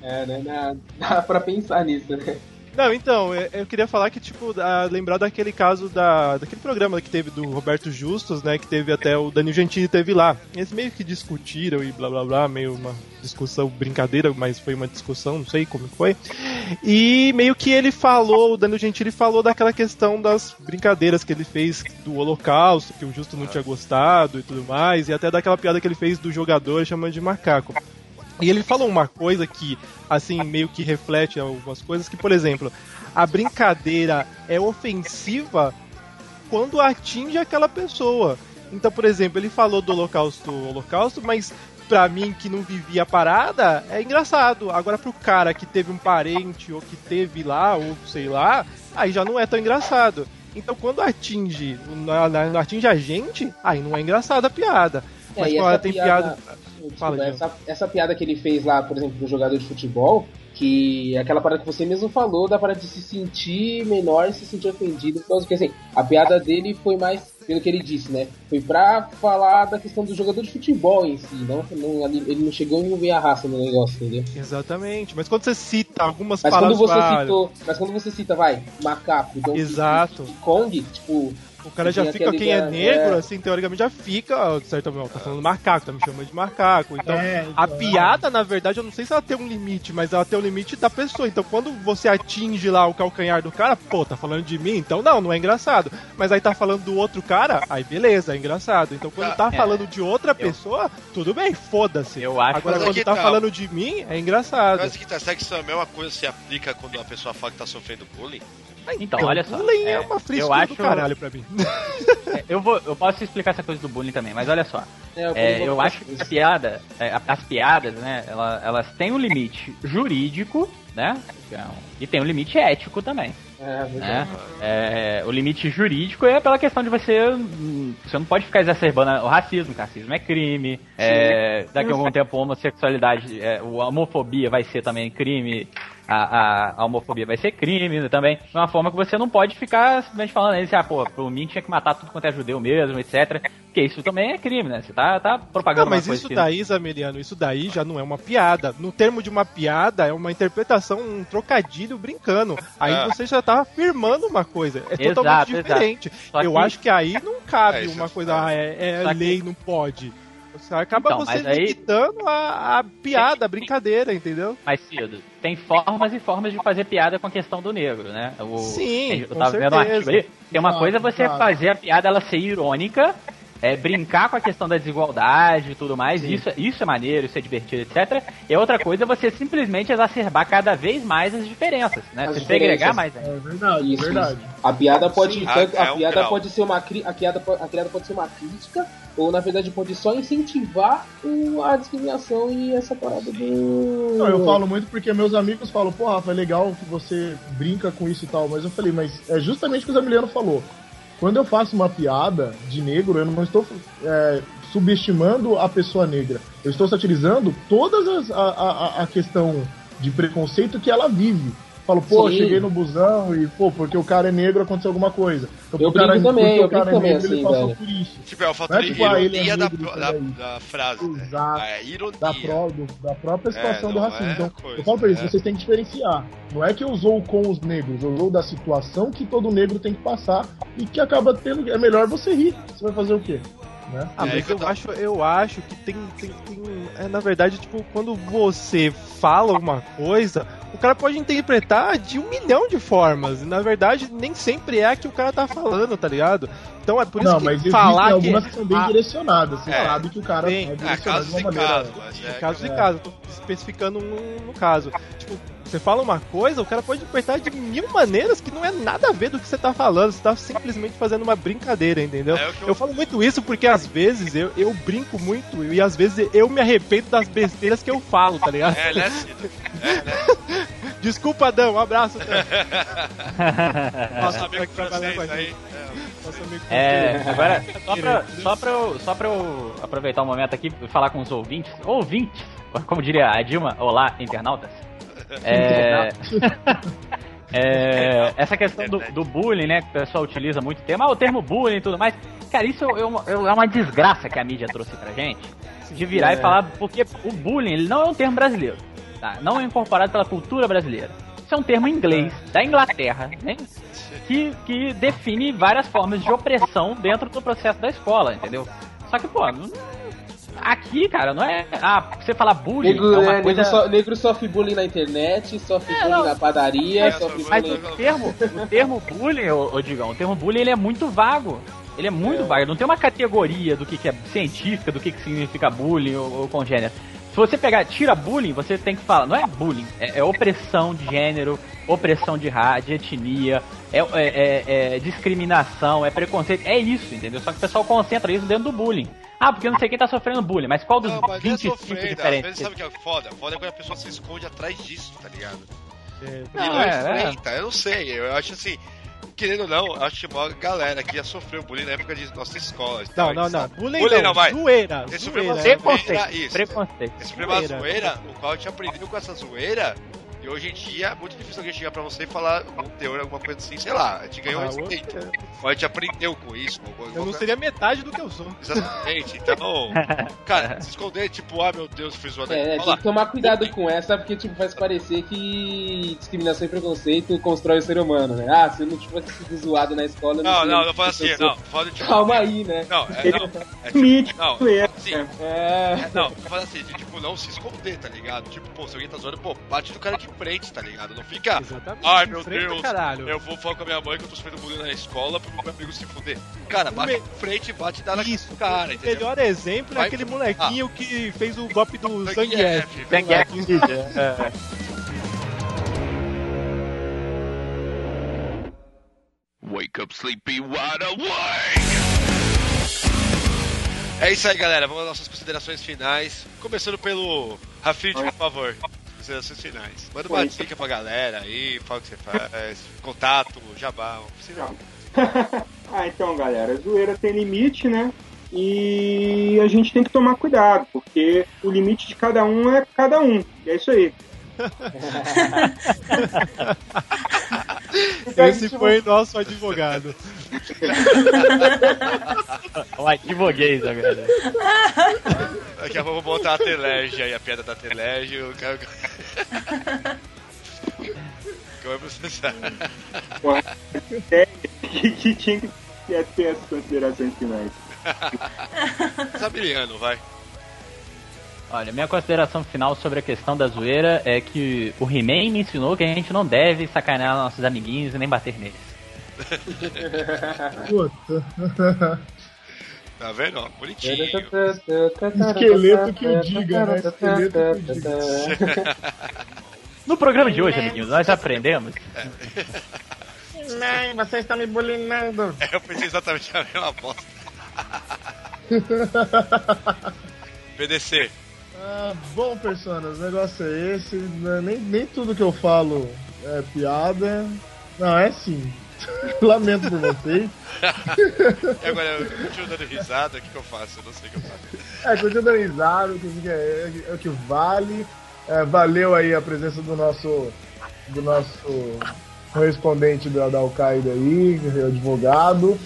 é, né? Dá, dá pra pensar nisso, né? Não, então, eu- queria falar que, tipo, a- lembrar daquele caso da, daquele programa que teve do Roberto Justus, né? Que teve até o Danilo Gentili teve lá. Eles meio que discutiram e blá blá blá, meio uma discussão, brincadeira, mas foi uma discussão, não sei como foi. E meio que ele falou, o Danilo Gentili falou daquela questão das brincadeiras que ele fez do Holocausto, que o Justo não tinha gostado e tudo mais, e até daquela piada que ele fez do jogador chamando de macaco. E ele falou uma coisa que, assim, meio que reflete algumas coisas, que, por exemplo, a brincadeira é ofensiva quando atinge aquela pessoa. Então, por exemplo, ele falou do holocausto, holocausto, mas pra mim que não vivia a parada, é engraçado. Agora pro cara que teve um parente ou que teve lá, ou sei lá, aí já não é tão engraçado. Então quando atinge, atinge a gente, aí não é engraçada a piada. É, Mas quando essa tem piada- piada. Desculpa, Fala, essa, essa piada que ele fez lá, por exemplo, do jogador de futebol, que é aquela parada que você mesmo falou, da parada de se sentir menor e se sentir ofendido, por causa que assim, a piada dele foi mais, pelo que ele disse, né? Foi pra falar da questão do jogador de futebol em si, não, não- ele não chegou a envolver a raça no negócio, entendeu? Exatamente. Mas quando você cita algumas Mas quando palavras. você citou, mas quando você cita, vai, macaco, Donkey Exato. Kong, tipo, O cara já fica, quem é negro, é. assim, teoricamente já fica, de certa forma, tá falando macaco, tá me chamando de macaco. Então, É, a então, piada, na verdade, eu não sei se ela tem um limite, mas ela tem um limite da pessoa. Então, quando você atinge lá o calcanhar do cara, pô, tá falando de mim, então não, não é engraçado. Mas aí tá falando do outro cara, aí beleza, é engraçado. Então, quando tá é. falando de outra pessoa, tudo bem, foda-se. Eu acho Agora, quando aqui tá tá. falando de mim, é engraçado. Mas que tá, será que isso é a mesma coisa se aplica quando a pessoa fala que tá sofrendo bullying? Então, olha só. Bullying é, é, uma eu frescura acho- do caralho pra mim. É, eu, vou, eu posso explicar essa coisa do bullying também, mas olha só. é, eu, É, eu acho que a piada, é, a- as piadas, né, ela- elas têm um limite jurídico, né? E tem um limite ético também. É, verdade. né? É, o limite jurídico é pela questão de você. hum, Você não pode ficar exacerbando o racismo, o racismo é crime. é, daqui a algum tempo a homossexualidade, é, o- a homofobia vai ser também crime. A, a- a homofobia vai ser crime também. De uma forma que você não pode ficar simplesmente falando aí, assim, ah, pô, por mim tinha que matar tudo quanto é judeu mesmo, etc. Porque isso também é crime, né? Você tá, tá propagando Não, mas uma coisa isso que- daí, Zameliano, isso daí já não é uma piada. No termo de uma piada, é uma interpretação, um trocadilho brincando. Aí Ah. você já tá afirmando uma coisa. É Exato, totalmente diferente. Eu que- acho que aí não cabe É, uma coisa, ah, é, é Só que- lei, não pode. Você acaba Então, você mas aí- limitando a, a piada, a brincadeira, entendeu? mais cedo. Tem formas e formas de fazer piada com a questão do negro, né? O, Sim, eu tava vendo um artigo ali. Tem uma Claro, coisa é você claro. fazer a piada ela ser irônica é, brincar com a questão da desigualdade e tudo mais, isso, é- isso é maneiro, isso é divertido, etc. E outra coisa é você simplesmente exacerbar cada vez mais as diferenças, né? As você segregar mais É ainda. verdade, Isso, verdade. isso. A piada pode Sim, tanto- é a um piada grau. pode ser uma cri- a piada, a piada pode ser uma crítica ou na verdade pode só incentivar o- a discriminação e essa parada do Não, eu falo muito porque meus amigos falam, pô, Rafa, é legal que você brinca com isso e tal, mas eu falei, mas é justamente o que o Zamiliano falou. Quando eu faço uma piada de negro, eu não estou é, subestimando a pessoa negra. Eu estou satirizando todas as, a, a, a questão de preconceito que ela vive. Falo, pô, Sim. cheguei no busão e, pô, porque o cara é negro aconteceu alguma coisa. Então, Eu porque o cara, também, eu o cara brinco também é negro, ele assim, passou velho. por isso. Tipo, é o fator Não é tipo, ah, é ironia da, da, da frase, né? Exato. É ironia. da, pro, do- da própria situação É, do racismo. é então, coisa, eu falo pra eles, é. vocês têm que diferenciar. Não é que eu usou com os negros, eu usou da situação que todo negro tem que passar e que acaba tendo. É melhor você rir. Você vai fazer o quê? Né? Ah, É, mas eu acho, eu acho que tem, tem, tem- é, na verdade, tipo, quando você fala alguma coisa, o cara pode interpretar de um milhão de formas. E na verdade, nem sempre é a que o cara tá falando, tá ligado? Então é por isso não, que mas falar que algumas que são bem Ah, direcionadas. Você É. sabe que o cara Sim. é É, direcionado casos de uma maneira. casos, mas é. casos e É. casos, tô especificando um no caso. Tipo, você fala uma coisa, o cara pode interpretar de mil maneiras que não é nada a ver do que você tá falando, você tá simplesmente fazendo uma brincadeira, entendeu? É que eu- Eu falo muito isso porque às vezes eu, eu brinco muito e às vezes eu me arrependo das besteiras que eu falo, tá ligado? É, né, Cida? É, né? Desculpa, Adão, um abraço, Adão. Nosso amigo vai trabalhar com a francês aí. amigo É, francês. agora, só pra, só, pra eu, só pra eu aproveitar o momento aqui e falar com os ouvintes, ouvintes, como diria a Dilma, olá, internautas. É, é, essa questão do, do bullying, né, que o pessoal utiliza muito o termo, ah, o termo bullying e tudo mais. Cara, isso é uma, é uma desgraça que a mídia trouxe pra gente, de virar e falar, porque o bullying ele não é um termo brasileiro, tá? não é incorporado pela cultura brasileira. Isso é um termo inglês, da Inglaterra, né? que, que define várias formas de opressão dentro do processo da escola, entendeu? Só que, pô, aqui, cara, não é. Ah, você falar bullying Negro, é uma é, coisa. negro, so- negro sofre bullying na internet, sofre É, bullying não. na padaria, É, sofre mas- bullying. Mas o termo, o termo bullying, ô, ô Digão, o termo bullying ele é muito vago. Ele é muito vago, não tem uma categoria do que, que é científica, do que, que significa bullying ou, ou congênero. Se você pegar, tira bullying, você tem que falar, não é bullying, é, é opressão de gênero, opressão de raça, de etnia, é, é- é- é discriminação, é preconceito, é isso, entendeu? Só que o pessoal concentra isso dentro do bullying. Ah, porque eu não sei quem tá sofrendo bullying, mas qual dos Não, mas não é 25 sofrendo. Às diferentes? vezes sabe o que é foda? Foda é quando a pessoa se esconde atrás disso, tá ligado? É, E não é, é. enfrenta, eu não sei. Eu acho assim, querendo ou não, eu acho que uma galera que já sofreu bullying na época de nossa escola. Não, não, não. Bullying, Bullying não, vai. zoeira. Esse zoeira. preconceito. Preconceito, Isso. preconceito. Esse foi uma Zoeira. zoeira, o qual a gente aprendeu com essa zoeira. E hoje em dia é muito difícil alguém chegar pra você e falar um teor, alguma coisa assim, sei lá. A gente ganhou Ah, respeito. hoje- Ou a gente aprendeu com isso. ou- Eu não seria metade do que eu sou. Exatamente. Então, cara, se esconder, tipo, ah, meu Deus, fui zoado. É, né, Olha tem que tomar cuidado com essa, porque tipo, faz parecer que discriminação e preconceito constrói o ser humano, né? Ah, se eu não tivesse sido zoado na escola... Não, não, o não fala assim, não. Fala tipo, Calma aí, né? Não, é, não. É tipo, não, é, assim, É... É, não, fala assim, de, tipo, não se esconder, tá ligado? Tipo, pô, se alguém tá zoando, pô, bate no cara de frente, tá ligado? Não fica, Exatamente. ai meu Deus, caralho. eu vou falar com a minha mãe que eu tô sofrendo bullying na escola pro meu amigo se fuder. Cara, bate me- frente e bate e dá na Isso, cara, o entendeu? melhor exemplo é aquele molequinho que fez o golpe do Zangief. Zangief. Zangief. É. Wake up, sleepy, wide awake! É isso aí, galera. Vamos às nossas considerações finais. Começando pelo Rafid, por favor. Considerações finais. Manda uma Oi. dica pra galera aí, fala o que você faz, contato, jabá, oficial. ah, então, galera, zoeira tem limite, né? E a gente tem que tomar cuidado, porque o limite de cada um é cada um. E é isso aí. Esse foi nosso advogado. O advoguês agora. Daqui a pouco vou botar a Telege aí, a piada da Telege. O cara. Que vai processar. É, que, que tinha que ter as considerações finais. Sabiliano, vai. Olha, minha consideração final sobre a questão da zoeira é que o He-Man me ensinou que a gente não deve sacanear nossos amiguinhos e nem bater neles. Puta. Tá vendo? ó? Bonitinho. Esqueleto que eu diga, né? Esqueleto que eu diga. No programa de hoje, amiguinhos, nós aprendemos. Não, você está me bulinando. É, eu pensei exatamente a mesma bosta. PDC. Ah, bom, personas, o negócio é esse. né? Nem, nem tudo que eu falo é piada. Não, é sim. Lamento por vocês. Agora eu continuo dando risada, o que, que eu faço? Eu não sei o que eu faço. É, continua dando risada, o que é, é o que vale. É, valeu aí a presença do nosso do nosso correspondente da, da Al-Qaeda aí, advogado.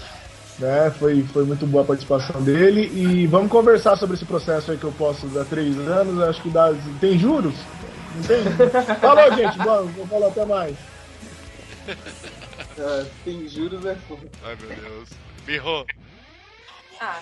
Né? Foi, foi muito boa a participação dele. E vamos conversar sobre esse processo aí que eu posso dar três anos. Acho que dá. Tem juros? Não tem? Falou, gente. Bom, vou falar até mais. Ah, tem juros é foda. Ai meu Deus. Birro. Ah,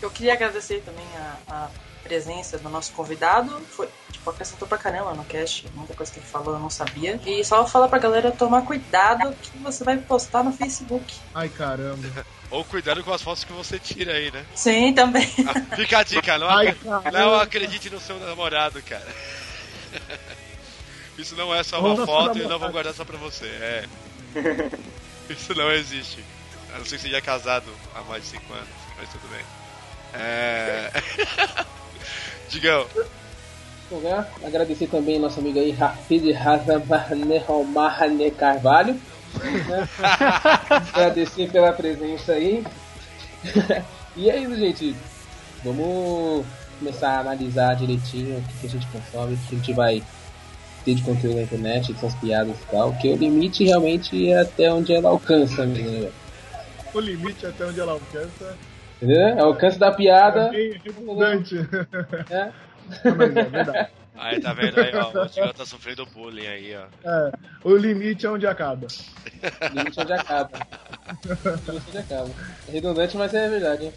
eu queria agradecer também a, a presença do nosso convidado. Foi, tipo, acrescentou pra caramba no cast. Muita coisa que ele falou eu não sabia. E só falar pra galera tomar cuidado que você vai postar no Facebook. Ai, caramba. Ou cuidado com as fotos que você tira aí, né? Sim, também. Ah, Fica a dica, não, Ai, não acredite no seu namorado, cara. Isso não é só uma foto e eu não vou guardar só pra você. É. Isso não existe. A não ser que seja casado há mais de 5 anos, mas tudo bem. É. Digão, Bom, né? Agradecer também nosso amigo aí, Rafid Razamahne Carvalho. né? Agradecer pela presença aí. e é isso, gente. Vamos começar a analisar direitinho o que, a gente consome, o que a gente vai ter de conteúdo na internet, essas piadas e tal. Que o limite realmente é até onde ela alcança mesmo, né? O limite até onde ela alcança Entendeu? É o alcance da é piada. bem redundante. É. Mas é verdade. aí tá vendo aí, ó. O Digão tá sofrendo bullying aí, ó. É, o limite é onde acaba. Limite onde acaba. Limite onde acaba. É redundante, mas é verdade, hein?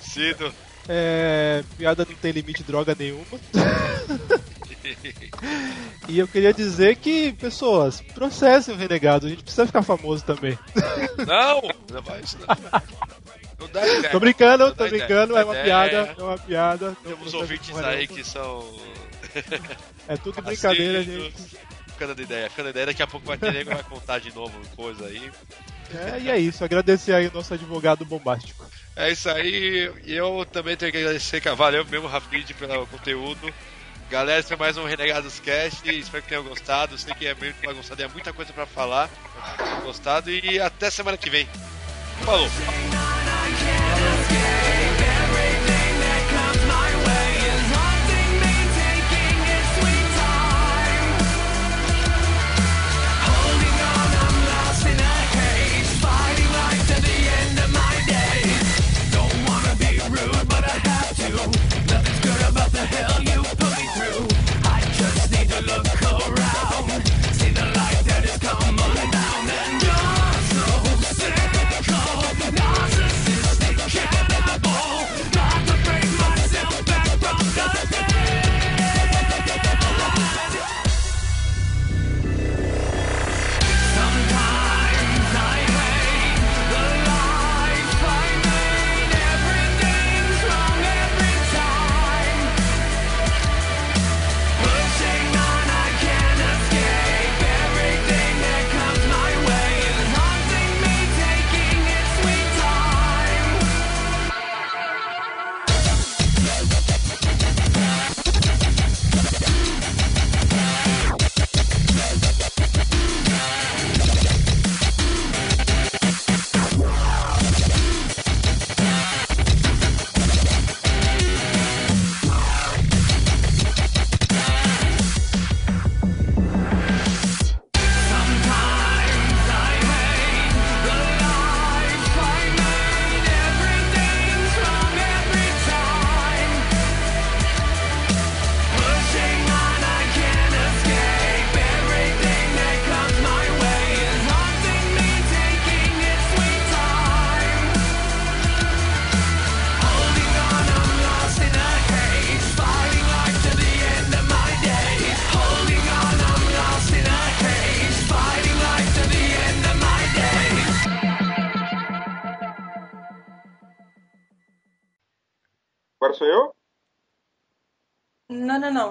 Cido. É, piada não tem limite droga nenhuma. E eu queria dizer que, pessoas, processem o renegado, a gente precisa ficar famoso também. Não! Não vai isso não. Dá ideia. Tô brincando, Não tô brincando, é uma Ideia. piada, é uma piada. Temos ouvintes aí que são. É tudo brincadeira, Aceito. gente. Ficando de ideia, ficando de ideia, daqui a pouco vai ter nego vai contar de novo coisa aí. É, e é isso, agradecer aí o nosso advogado bombástico. É isso aí, e eu também tenho que agradecer. Valeu mesmo, Rafid, pelo conteúdo. Galera, esse foi mais um Renegados Cast. Espero que tenham gostado. Sei que é meio bagunçado e é muita coisa pra falar. Espero que tenham gostado e até semana que vem. Falou!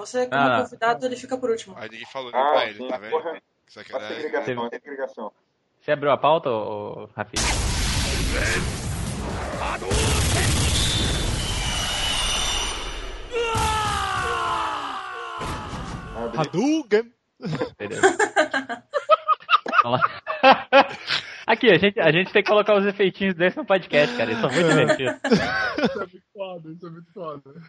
Você, como Ah, não. convidado, ele fica por último. Aí ninguém falou Ah, pra ele, sim, tá vendo? porra. Sacanagem. segregação, é segregação. Você abriu a pauta, ô, Rafinha? Hadouken! Aqui, a gente, a gente tem que colocar os efeitinhos desse no podcast, cara. Eles são muito divertidos. Isso é muito foda, isso é muito foda.